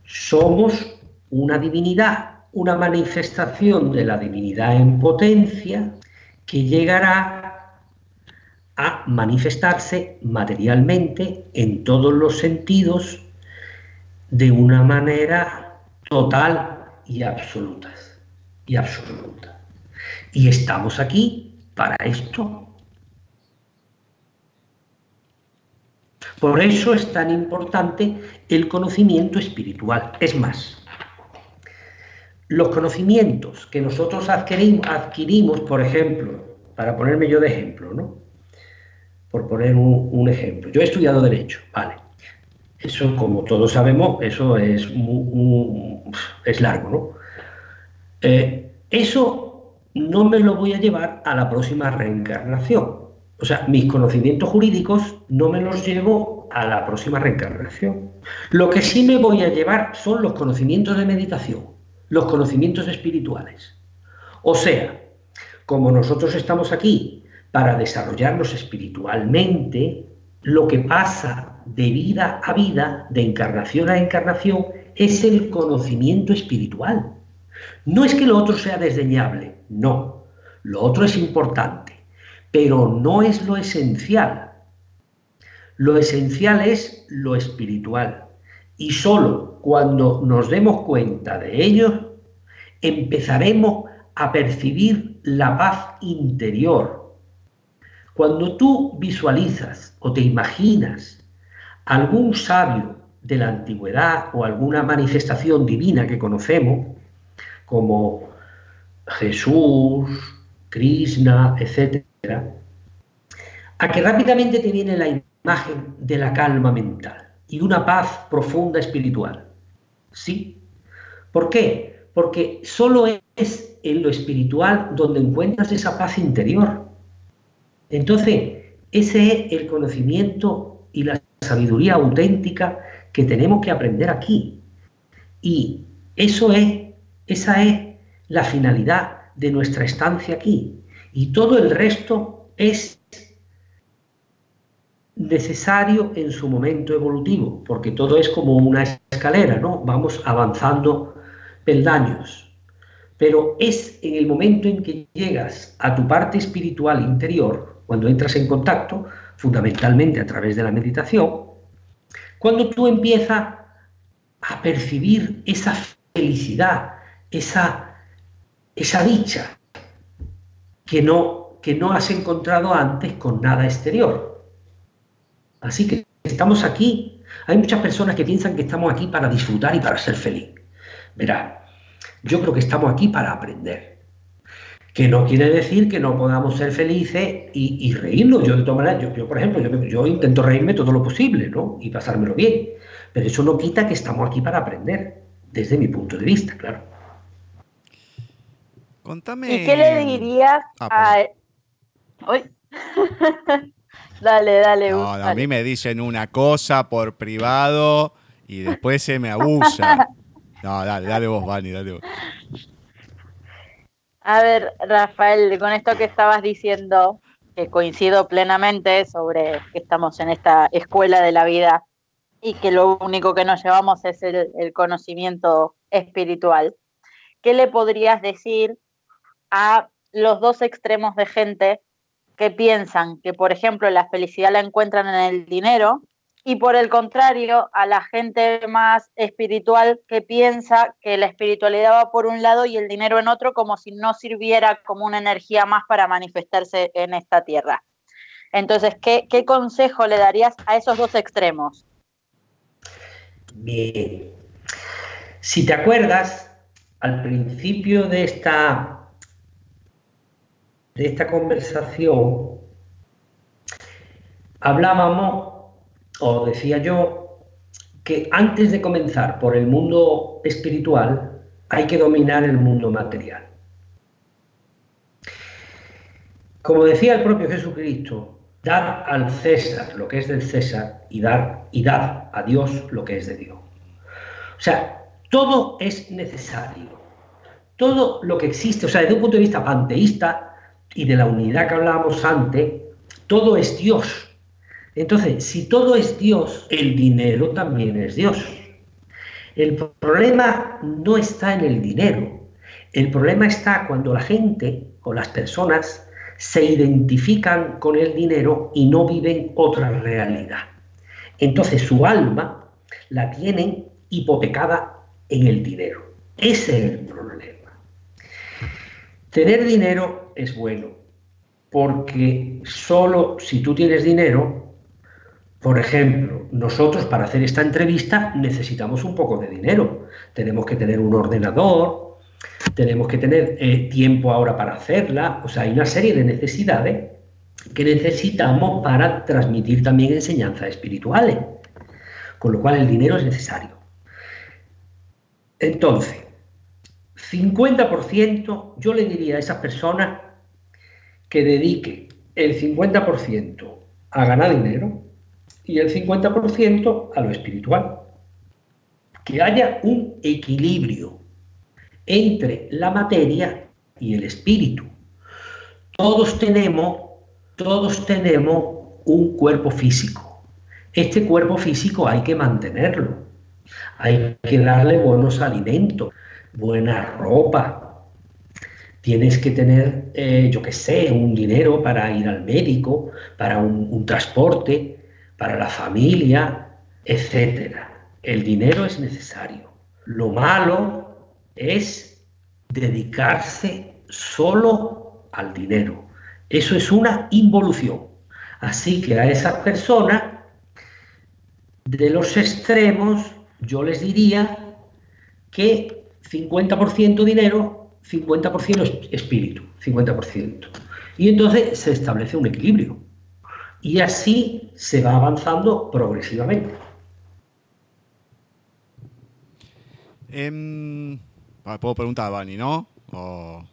S2: Somos una divinidad, una manifestación de la divinidad en potencia que llegará a manifestarse materialmente en todos los sentidos de una manera total y absoluta. Y absoluta. Y estamos aquí para esto. Por eso es tan importante el conocimiento espiritual. Es más, los conocimientos que nosotros adquirimos, por ejemplo, para ponerme yo de ejemplo, ¿no? Por poner un, ejemplo. Yo he estudiado Derecho, vale. Eso, como todos sabemos, eso es, es largo, ¿no? Eh, eso no me lo voy a llevar a la próxima reencarnación. O sea, mis conocimientos jurídicos no me los llevo a la próxima reencarnación. Lo que sí me voy a llevar son los conocimientos de meditación, los conocimientos espirituales. O sea, como nosotros estamos aquí para desarrollarnos espiritualmente, lo que pasa de vida a vida, de encarnación a encarnación, es el conocimiento espiritual. No es que lo otro sea desdeñable, no. Lo otro es importante, pero no es lo esencial. Lo esencial es lo espiritual. Y solo cuando nos demos cuenta de ello, empezaremos a percibir la paz interior. Cuando tú visualizas o te imaginas algún sabio de la antigüedad o alguna manifestación divina que conocemos, como Jesús, Krishna, etc., a que rápidamente te viene la imagen de la calma mental y una paz profunda espiritual. ¿Sí? ¿Por qué? Porque solo es en lo espiritual donde encuentras esa paz interior. Entonces, ese es el conocimiento y la sabiduría auténtica que tenemos que aprender aquí. Y eso es, esa es la finalidad de nuestra estancia aquí. Y todo el resto es necesario en su momento evolutivo, porque todo es como una escalera, ¿no? Vamos avanzando peldaños. Pero es en el momento en que llegas a tu parte espiritual interior, cuando entras en contacto, fundamentalmente a través de la meditación, cuando tú empiezas a percibir esa felicidad, esa, esa dicha que no, que no has encontrado antes con nada exterior. Así que estamos aquí. Hay muchas personas que piensan que estamos aquí para disfrutar y para ser feliz. Verá, yo creo que estamos aquí para aprender. Que no quiere decir que no podamos ser felices y, reírnos. Yo, de todas maneras, yo, por ejemplo, yo, intento reírme todo lo posible, ¿no? Y pasármelo bien. Pero eso no quita que estamos aquí para aprender, desde mi punto de vista, claro.
S3: Contame. ¿Y qué le dirías ah, a. dale, dale.
S1: No, a mí me dicen una cosa por privado y después se me abusa. No, dale, dale vos, Vani, dale vos.
S3: A ver, Rafael, con esto que estabas diciendo, que coincido plenamente sobre que estamos en esta escuela de la vida y que lo único que nos llevamos es el, conocimiento espiritual. ¿Qué le podrías decir a los dos extremos de gente que piensan que, por ejemplo, la felicidad la encuentran en el dinero y por el contrario, a la gente más espiritual que piensa que la espiritualidad va por un lado y el dinero en otro, como si no sirviera como una energía más para manifestarse en esta tierra. Entonces, ¿qué, consejo le darías a esos dos extremos?
S2: Bien. Si te acuerdas, al principio de esta, de esta conversación, hablábamos o decía yo, que antes de comenzar por el mundo espiritual hay que dominar el mundo material. Como decía el propio Jesucristo, dar al César lo que es del César y dar y dar a Dios lo que es de Dios. O sea, todo es necesario. Todo lo que existe, o sea, desde un punto de vista panteísta y de la unidad que hablábamos antes, todo es Dios. Entonces, si todo es Dios, el dinero también es Dios. El problema no está en el dinero. El problema está cuando la gente o las personas se identifican con el dinero y no viven otra realidad. Entonces su alma la tienen hipotecada en el dinero. Ese es el problema. Tener dinero es bueno, porque solo si tú tienes dinero por ejemplo, nosotros para hacer esta entrevista necesitamos un poco de dinero. Tenemos que tener un ordenador, tenemos que tener eh, tiempo ahora para hacerla. O sea, hay una serie de necesidades que necesitamos para transmitir también enseñanzas espirituales. Con lo cual el dinero es necesario. Entonces, 50% yo le diría a esa persona que dedique el 50% a ganar dinero y el 50% a lo espiritual. Que haya un equilibrio entre la materia y el espíritu. Todos tenemos, todos tenemos un cuerpo físico. Este cuerpo físico hay que mantenerlo, hay que darle buenos alimentos, buena ropa. Tienes que tener, eh, yo qué sé, un dinero para ir al médico, para un, transporte, para la familia, etc. El dinero es necesario. Lo malo es dedicarse solo al dinero. Eso es una involución. Así que a esas personas de los extremos yo les diría que 50% dinero, 50% espíritu, 50%. Y entonces se establece un equilibrio. Y así se va avanzando progresivamente.
S1: Em, puedo preguntar a Bani, ¿no? O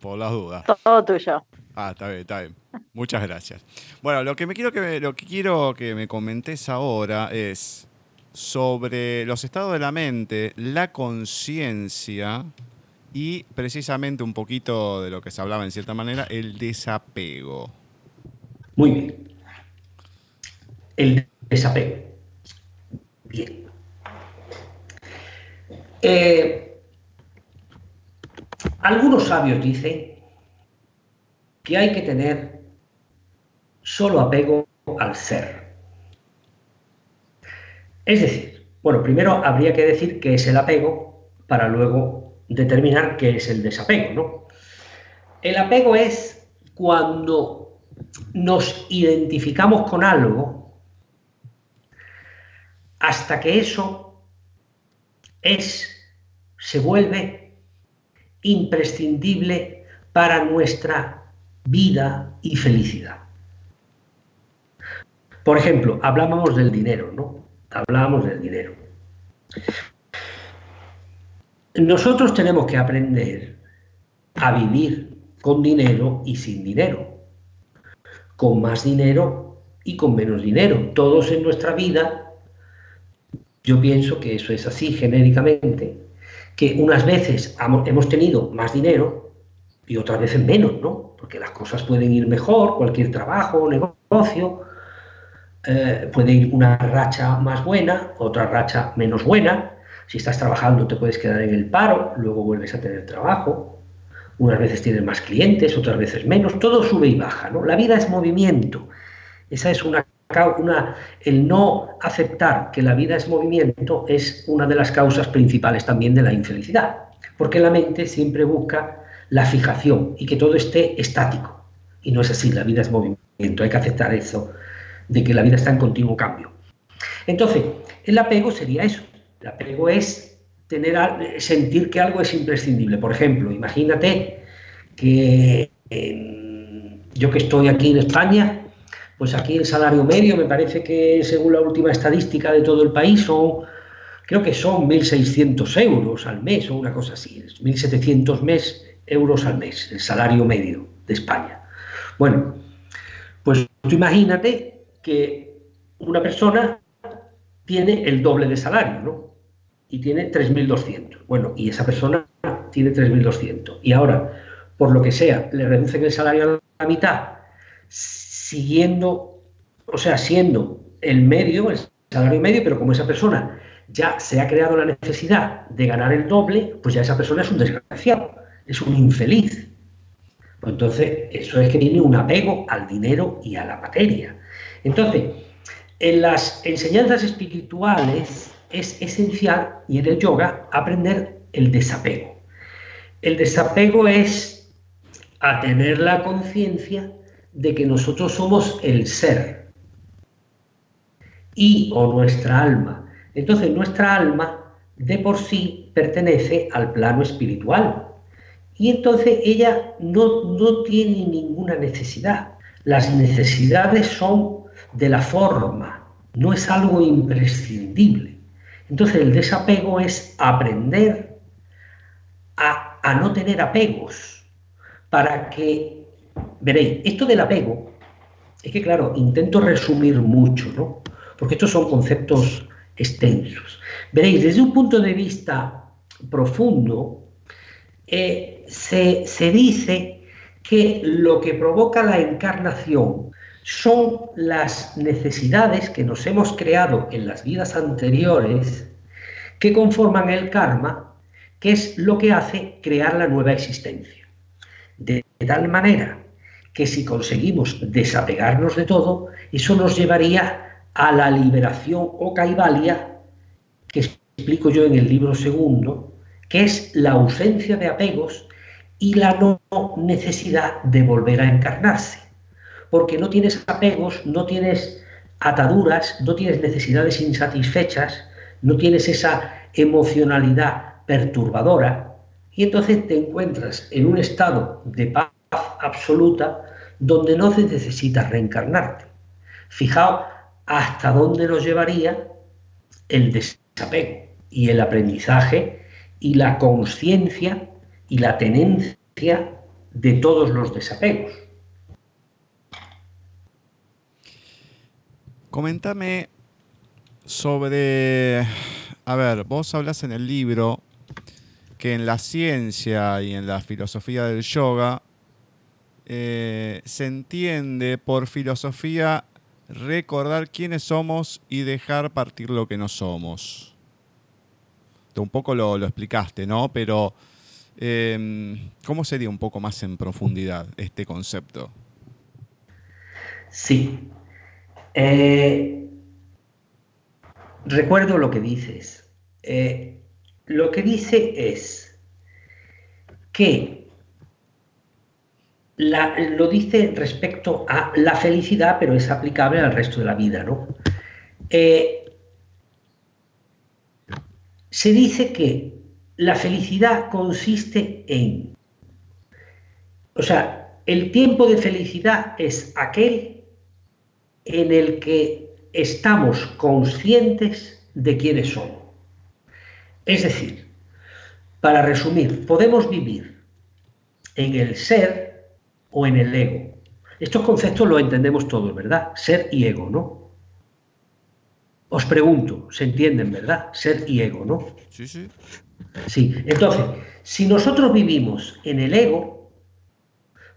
S1: por las dudas.
S3: Todo tuyo.
S1: Ah, está bien, está bien. Muchas gracias. Bueno, lo que me quiero que me, lo que quiero que me comentes ahora es sobre los estados de la mente, la conciencia y precisamente un poquito de lo que se hablaba en cierta manera, el desapego.
S2: Muy bien. El desapego. Bien. Eh, algunos sabios dicen que hay que tener solo apego al ser. Es decir, bueno, primero habría que decir qué es el apego para luego determinar qué es el desapego, ¿no? El apego es cuando nos identificamos con algo hasta que eso es, se vuelve imprescindible para nuestra vida y felicidad. Por ejemplo, hablábamos del dinero, ¿no? Hablábamos del dinero. Nosotros tenemos que aprender a vivir con dinero y sin dinero, con más dinero y con menos dinero. Todos en nuestra vida, yo pienso que eso es así genéricamente, que unas veces hemos tenido más dinero y otras veces menos, ¿no? Porque las cosas pueden ir mejor, cualquier trabajo, negocio, eh, puede ir una racha más buena, otra racha menos buena. Si estás trabajando te puedes quedar en el paro, luego vuelves a tener trabajo. Unas veces tienes más clientes, otras veces menos. Todo sube y baja. ¿no? La vida es movimiento. Esa es una, una, el no aceptar que la vida es movimiento es una de las causas principales también de la infelicidad. Porque la mente siempre busca la fijación y que todo esté estático. Y no es así, la vida es movimiento. Hay que aceptar eso de que la vida está en continuo cambio. Entonces, el apego sería eso. El apego es tener sentir que algo es imprescindible. Por ejemplo, imagínate que yo que estoy aquí en España, pues aquí el salario medio me parece que según la última estadística de todo el país son, creo que son 1.600 euros al mes o una cosa así, 1.700 mes, euros al mes, el salario medio de España. Bueno, pues tú imagínate que una persona tiene el doble de salario, ¿no? Y tiene 3.200. Bueno, y esa persona tiene 3.200. Y ahora, por lo que sea, le reducen el salario a la mitad, siguiendo, o sea, siendo el medio, el salario medio, pero como esa persona ya se ha creado la necesidad de ganar el doble, pues ya esa persona es un desgraciado, es un infeliz. Pues entonces, eso es que tiene un apego al dinero y a la materia. Entonces, en las enseñanzas espirituales es esencial, y en el yoga, aprender el desapego. El desapego es a tener la conciencia de que nosotros somos el ser y o nuestra alma. Entonces nuestra alma de por sí pertenece al plano espiritual y entonces ella no, no tiene ninguna necesidad. Las necesidades son de la forma, no es algo imprescindible. Entonces el desapego es aprender a, no tener apegos para que, veréis, esto del apego, es que claro, intento resumir mucho, ¿no? Porque estos son conceptos extensos. Veréis, desde un punto de vista profundo, eh, se, se dice que lo que provoca la encarnación son las necesidades que nos hemos creado en las vidas anteriores que conforman el karma, que es lo que hace crear la nueva existencia. De tal manera que si conseguimos desapegarnos de todo, eso nos llevaría a la liberación o caivalia, que explico yo en el libro segundo, que es la ausencia de apegos y la no necesidad de volver a encarnarse. Porque no tienes apegos, no tienes ataduras, no tienes necesidades insatisfechas, no tienes esa emocionalidad perturbadora y entonces te encuentras en un estado de paz absoluta donde no necesitas reencarnarte. Fijaos hasta dónde nos llevaría el desapego y el aprendizaje y la conciencia y la tenencia de todos los desapegos.
S1: Coméntame sobre, a ver, vos hablas en el libro que en la ciencia y en la filosofía del yoga eh, se entiende por filosofía recordar quiénes somos y dejar partir lo que no somos. un poco lo, explicaste, ¿no? Pero em, ¿cómo sería un poco más en profundidad este concepto?
S2: Sí. Eh, recuerdo lo que dices. Eh, lo que dice es que lo dice respecto a la felicidad, pero es aplicable al resto de la vida, ¿no? Eh, se dice que la felicidad consiste en, o sea, el tiempo de felicidad es aquel en el que estamos conscientes de quiénes somos. Es decir, para resumir, podemos vivir en el ser o en el ego. Estos conceptos los entendemos todos, ¿verdad? Ser y ego, ¿no? Os pregunto, ¿se entienden, verdad? Ser y ego, ¿no?
S1: Sí, sí.
S2: Sí, entonces, si nosotros vivimos en el ego,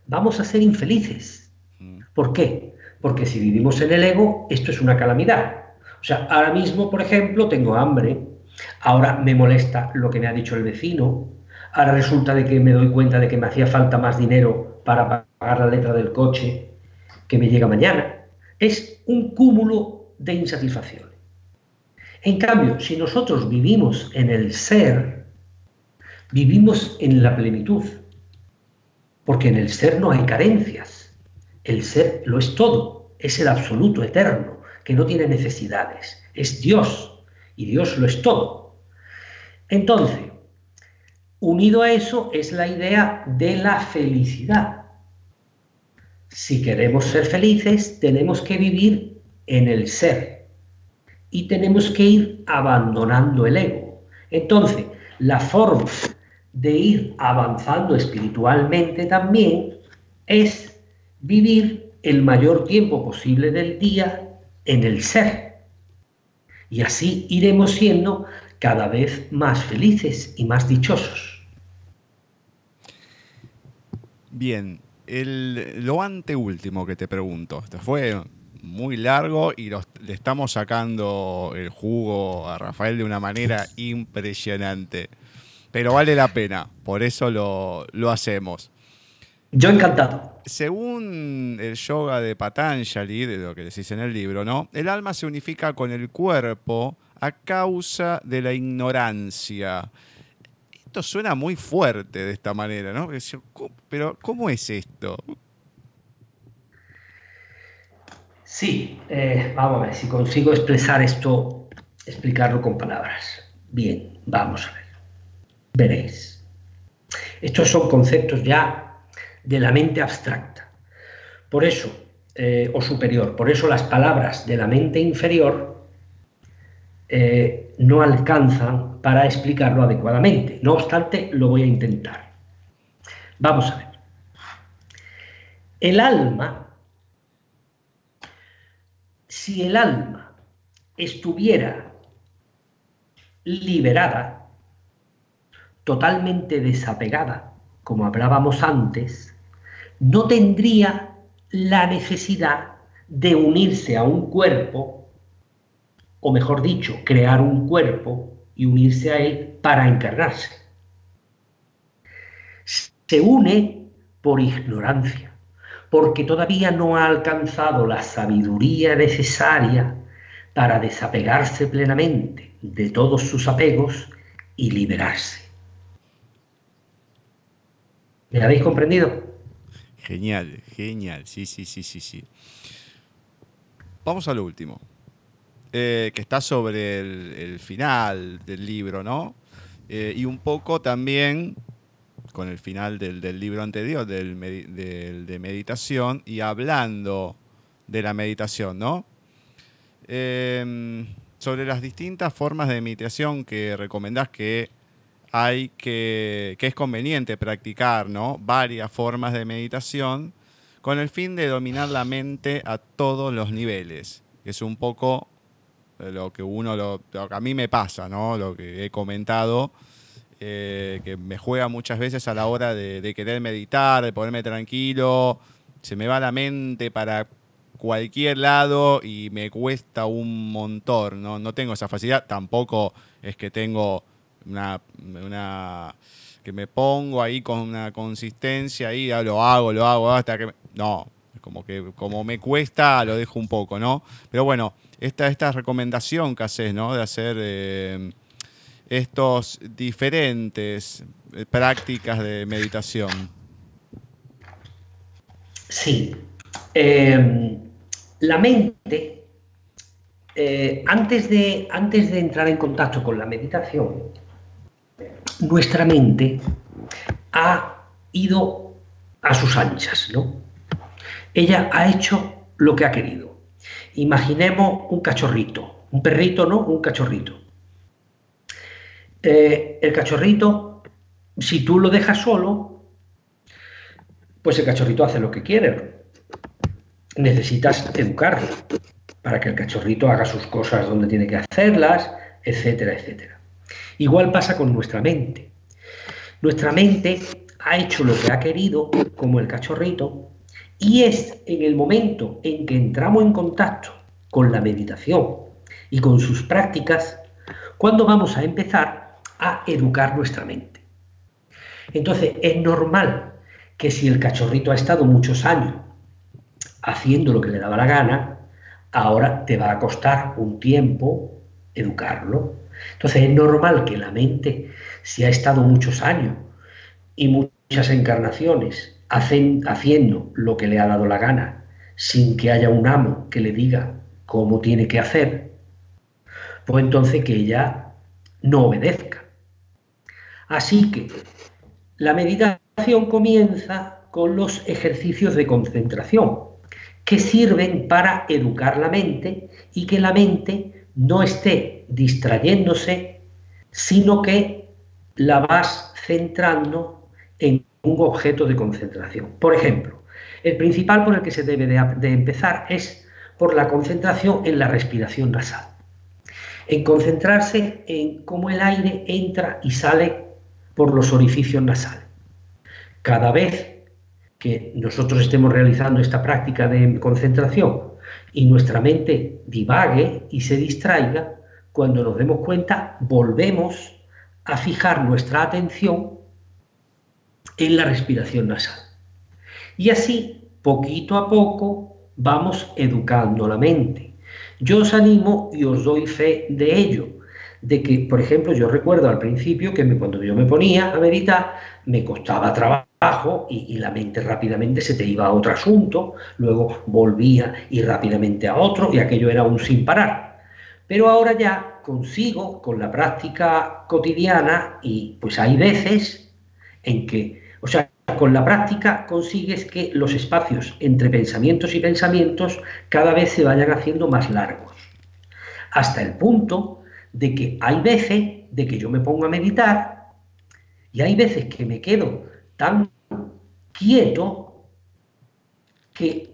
S2: vamos a ser infelices. Mm. ¿Por qué? Porque si vivimos en el ego, esto es una calamidad. O sea, ahora mismo, por ejemplo, tengo hambre, Ahora me molesta lo que me ha dicho el vecino. Ahora resulta de que me doy cuenta de que me hacía falta más dinero para pagar la letra del coche que me llega mañana. Es un cúmulo de insatisfacciones. En cambio, si nosotros vivimos en el ser, vivimos en la plenitud, porque en el ser no hay carencias. El ser lo es todo, es el absoluto eterno, que no tiene necesidades, es Dios y Dios lo es todo. Entonces, unido a eso es la idea de la felicidad. Si queremos ser felices, tenemos que vivir en el ser y tenemos que ir abandonando el ego. Entonces, la forma de ir avanzando espiritualmente también es vivir el mayor tiempo posible del día en el ser y así iremos siendo cada vez más felices y más dichosos.
S1: Bien, lo anteúltimo que te pregunto, esto fue muy largo y le estamos sacando el jugo a Rafael de una manera impresionante. Pero vale la pena, por eso lo, lo hacemos.
S2: Yo encantado.
S1: Según el yoga de Patanjali, de lo que decís en el libro, ¿no? El alma se unifica con el cuerpo a causa de la ignorancia. Esto suena muy fuerte de esta manera, ¿no? Pero, ¿cómo es esto?
S2: Sí, eh, vamos a ver si consigo expresar esto, explicarlo con palabras. Bien, vamos a ver. Veréis. Estos son conceptos ya de la mente abstracta. Por eso, eh, o superior, por eso las palabras de la mente inferior eh, no alcanzan para explicarlo adecuadamente. No obstante, lo voy a intentar. Vamos a ver. El alma, si el alma estuviera liberada, totalmente desapegada, como hablábamos antes, no tendría la necesidad de unirse a un cuerpo, o mejor dicho, crear un cuerpo y unirse a él para encargarse. Se une por ignorancia, porque todavía no ha alcanzado la sabiduría necesaria para desapegarse plenamente de todos sus apegos y liberarse. ¿Me habéis comprendido?
S1: Genial, genial. Sí, sí, sí, sí, sí. Vamos a lo último. Eh, que está sobre el, final del libro, ¿no? Eh, y un poco también con el final del, libro anterior, del, de meditación, y hablando de la meditación, ¿no? Em, sobre las distintas formas de meditación que recomendás que hay que, que es conveniente practicar, ¿no? Varias formas de meditación con el fin de dominar la mente a todos los niveles. Es un poco lo que uno, lo, que a mí me pasa, ¿no? Lo que he comentado, eh, que me juega muchas veces a la hora de, de, querer meditar, de ponerme tranquilo, se me va la mente para cualquier lado y me cuesta un montón, ¿no? No tengo esa facilidad, tampoco es que tengo una, una que me pongo ahí con una consistencia y lo hago, lo hago hasta que... No, como que como me cuesta, lo dejo un poco, ¿no? Pero bueno, esta, esta recomendación que haces, ¿no? De hacer eh, estos diferentes eh, prácticas de meditación.
S2: Sí. Em, la mente, eh, antes, de, antes de entrar en contacto con la meditación, nuestra mente ha ido a sus anchas, ¿no? Ella ha hecho lo que ha querido. Imaginemos un cachorrito, un perrito, ¿no? Un cachorrito. Eh, el cachorrito, si tú lo dejas solo, pues el cachorrito hace lo que quiere. Necesitas educarlo para que el cachorrito haga sus cosas donde tiene que hacerlas, etcétera, etcétera. Igual pasa con nuestra mente. Nuestra mente ha hecho lo que ha querido, como el cachorrito, y es en el momento en que entramos en contacto con la meditación y con sus prácticas cuando vamos a empezar a educar nuestra mente. Entonces, es normal que si el cachorrito ha estado muchos años haciendo lo que le daba la gana, ahora te va a costar un tiempo educarlo, entonces es normal que la mente, si ha estado muchos años y muchas encarnaciones haciendo lo que le ha dado la gana, sin que haya un amo que le diga cómo tiene que hacer, pues entonces que ella no obedezca. Así que la meditación comienza con los ejercicios de concentración, que sirven para educar la mente y que la mente no esté distrayéndose, sino que la vas centrando en un objeto de concentración. Por ejemplo, el principal por el que se debe de, empezar es por la concentración en la respiración nasal. En concentrarse en cómo el aire entra y sale por los orificios nasales. Cada vez que nosotros estemos realizando esta práctica de concentración y nuestra mente divague y se distraiga, cuando nos demos cuenta, volvemos a fijar nuestra atención en la respiración nasal. Y así, poquito a poco, vamos educando la mente. Yo os animo y os doy fe de ello, de que, por ejemplo, yo recuerdo al principio que cuando yo me ponía a meditar, me costaba trabajo y, y, la mente rápidamente se te iba a otro asunto, luego volvía y rápidamente a otro, y aquello era un sin parar. Pero ahora ya consigo con la práctica cotidiana y pues hay veces en que, o sea, con la práctica consigues que los espacios entre pensamientos y pensamientos cada vez se vayan haciendo más largos. Hasta el punto de que hay veces de que yo me pongo a meditar y hay veces que me quedo tan quieto que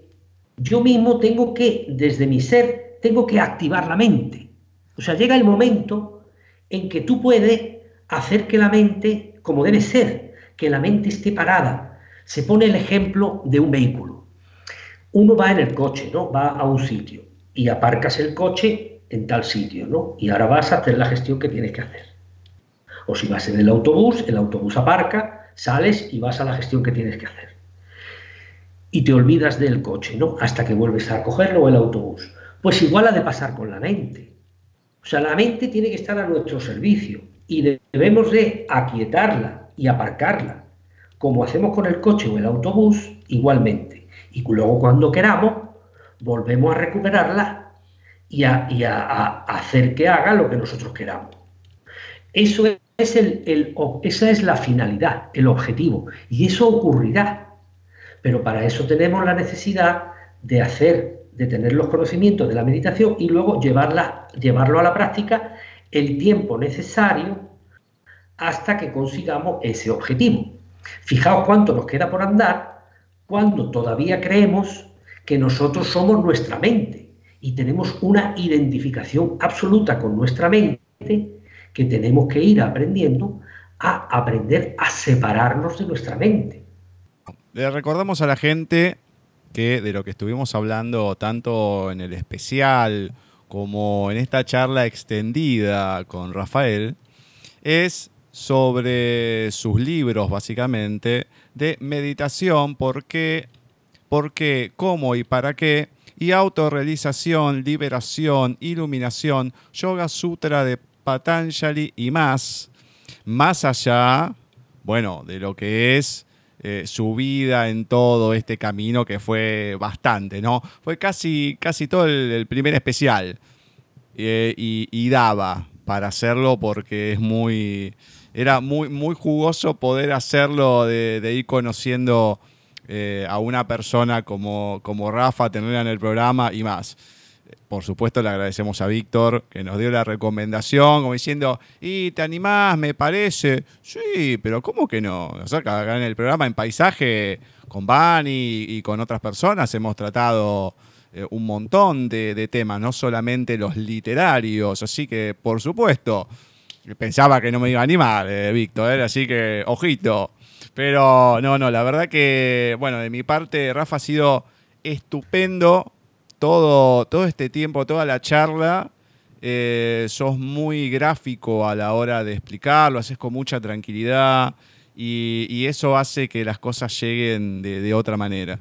S2: yo mismo tengo que, desde mi ser, tengo que activar la mente. O sea, llega el momento en que tú puedes hacer que la mente, como debe ser, que la mente esté parada. Se pone el ejemplo de un vehículo. uno va en el coche, ¿no? Va a un sitio y aparcas el coche en tal sitio, ¿no? Y ahora vas a hacer la gestión que tienes que hacer. O si vas en el autobús, el autobús aparca, sales y vas a la gestión que tienes que hacer. Y te olvidas del coche, ¿no? Hasta que vuelves a cogerlo o el autobús. Pues igual ha de pasar con la mente. O sea, la mente tiene que estar a nuestro servicio y debemos de aquietarla y aparcarla, como hacemos con el coche o el autobús, igualmente. Y luego cuando queramos, volvemos a recuperarla y a, hacer que haga lo que nosotros queramos. Eso es el, esa es la finalidad, el objetivo, y eso ocurrirá. Pero para eso tenemos la necesidad de hacer, de tener los conocimientos de la meditación y luego llevarla, llevarlo a la práctica el tiempo necesario hasta que consigamos ese objetivo. Fijaos cuánto nos queda por andar cuando todavía creemos que nosotros somos nuestra mente y tenemos una identificación absoluta con nuestra mente que tenemos que ir aprendiendo a aprender a separarnos de nuestra mente.
S1: Le recordamos a la gente que de lo que estuvimos hablando tanto en el especial como en esta charla extendida con Rafael es sobre sus libros básicamente de meditación, por qué, cómo y para qué, y autorrealización, liberación, iluminación, Yoga Sutra de Patanjali y más, más allá, bueno, de lo que es eh, su vida en todo este camino que fue bastante, ¿no? Fue casi, casi todo el, primer especial eh, y, daba para hacerlo porque es muy, era muy, muy jugoso poder hacerlo de ir conociendo eh, a una persona como, como Rafa, tenerla en el programa y más. Por supuesto, le agradecemos a Víctor que nos dio la recomendación, como diciendo, y te animás, me parece. Sí, pero ¿cómo que no? O sea, acá en el programa en paisaje, con Bani y, con otras personas, hemos tratado eh, un montón de, temas, no solamente los literarios. Así que, por supuesto, pensaba que no me iba a animar, eh, Víctor, así que, ojito. Pero no, no, la verdad que, bueno, de mi parte, Rafa ha sido estupendo todo, todo este tiempo, toda la charla. Eh, sos muy gráfico a la hora de explicarlo, haces con mucha tranquilidad y, eso hace que las cosas lleguen de, otra manera.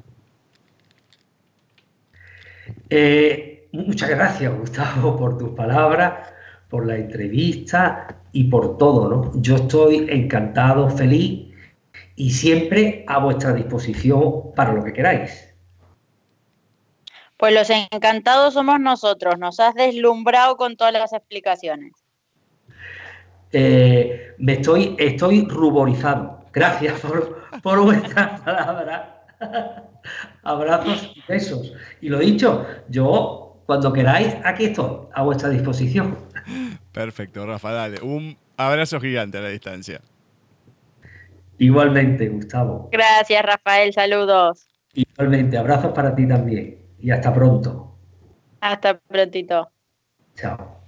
S2: Eh, muchas gracias, Gustavo, por tus palabras, por la entrevista y por todo, ¿no? Yo estoy encantado, feliz y siempre a vuestra disposición para lo que queráis.
S3: Pues los encantados somos nosotros, nos has deslumbrado con todas las explicaciones.
S2: Eh, me estoy, estoy ruborizado. Gracias por, por vuestras palabras. Abrazos y besos. Y lo dicho, yo cuando queráis, aquí estoy, a vuestra disposición.
S1: Perfecto, Rafa, dale. Un abrazo gigante a la distancia.
S2: Igualmente, Gustavo.
S3: Gracias, Rafael. Saludos.
S2: Igualmente, abrazos para ti también. Y hasta pronto.
S3: Hasta prontito.
S2: Chao.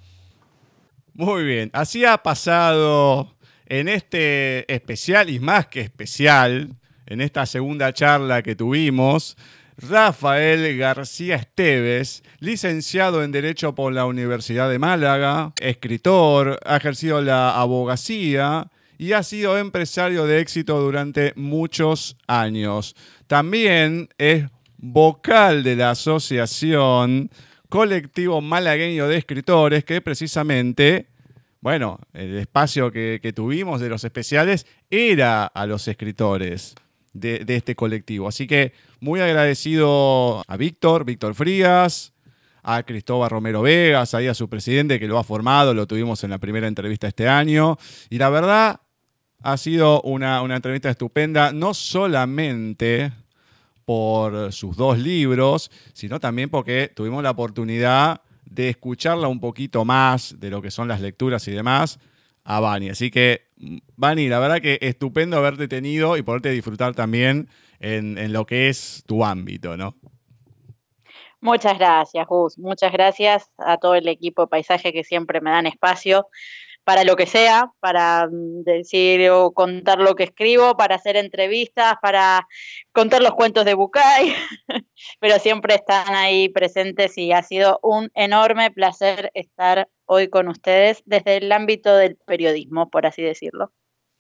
S1: Muy bien. Así ha pasado en este especial y más que especial, en esta segunda charla que tuvimos, Rafael García Esteves, licenciado en Derecho por la Universidad de Málaga, escritor, ha ejercido la abogacía y ha sido empresario de éxito durante muchos años. También es vocal de la asociación Colectivo Malagueño de Escritores, que precisamente, bueno, el espacio que, tuvimos de los especiales era a los escritores de, de este colectivo. Así que muy agradecido a Víctor, Víctor Frías, a Cristóbal Romero Vegas, ahí a su presidente que lo ha formado, lo tuvimos en la primera entrevista este año. Y la verdad, ha sido una, entrevista estupenda, no solamente por sus dos libros, sino también porque tuvimos la oportunidad de escucharla un poquito más de lo que son las lecturas y demás a Bani. Así que, Bani, la verdad que estupendo haberte tenido y poderte disfrutar también en, lo que es tu ámbito, ¿no?
S3: Muchas gracias, Gus. Muchas gracias a todo el equipo de Paisaje que siempre me dan espacio. Para lo que sea, para mm, decir o contar lo que escribo, para hacer entrevistas, para contar los cuentos de Bucay, pero siempre están ahí presentes y ha sido un enorme placer estar hoy con ustedes desde el ámbito del periodismo, por así decirlo.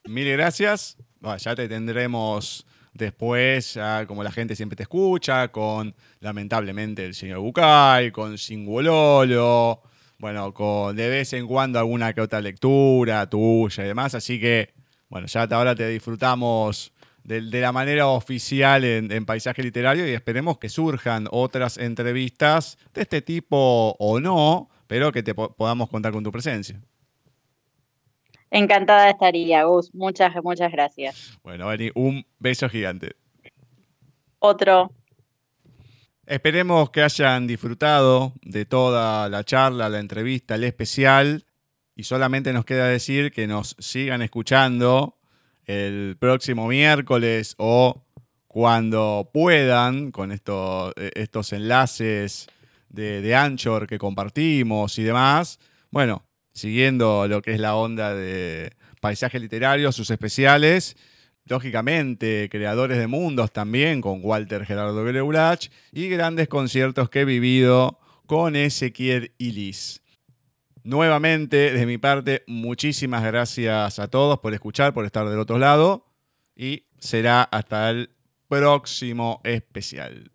S1: Mil gracias. ya te tendremos después, como la gente siempre te escucha, con lamentablemente el señor Bucay, con Singololo, bueno, con de vez en cuando alguna que otra lectura tuya y demás. Así que, bueno, ya ahora te disfrutamos de, la manera oficial en, paisaje literario y esperemos que surjan otras entrevistas de este tipo o no, pero que te podamos contar con tu presencia.
S3: Encantada estaría, Gus. Muchas, muchas gracias.
S1: Bueno, Vani, un beso gigante.
S3: Otro.
S1: Esperemos que hayan disfrutado de toda la charla, la entrevista, el especial. Y solamente nos queda decir que nos sigan escuchando el próximo miércoles o cuando puedan con estos, eh, estos enlaces de, de Anchor que compartimos y demás. Bueno, siguiendo lo que es la onda de paisaje literario, sus especiales lógicamente, creadores de mundos también, con Walter Gerardo Greulach, y grandes conciertos que he vivido con Ezequiel y Liz. Nuevamente, de mi parte, muchísimas gracias a todos por escuchar, por estar del otro lado, y será hasta el próximo especial.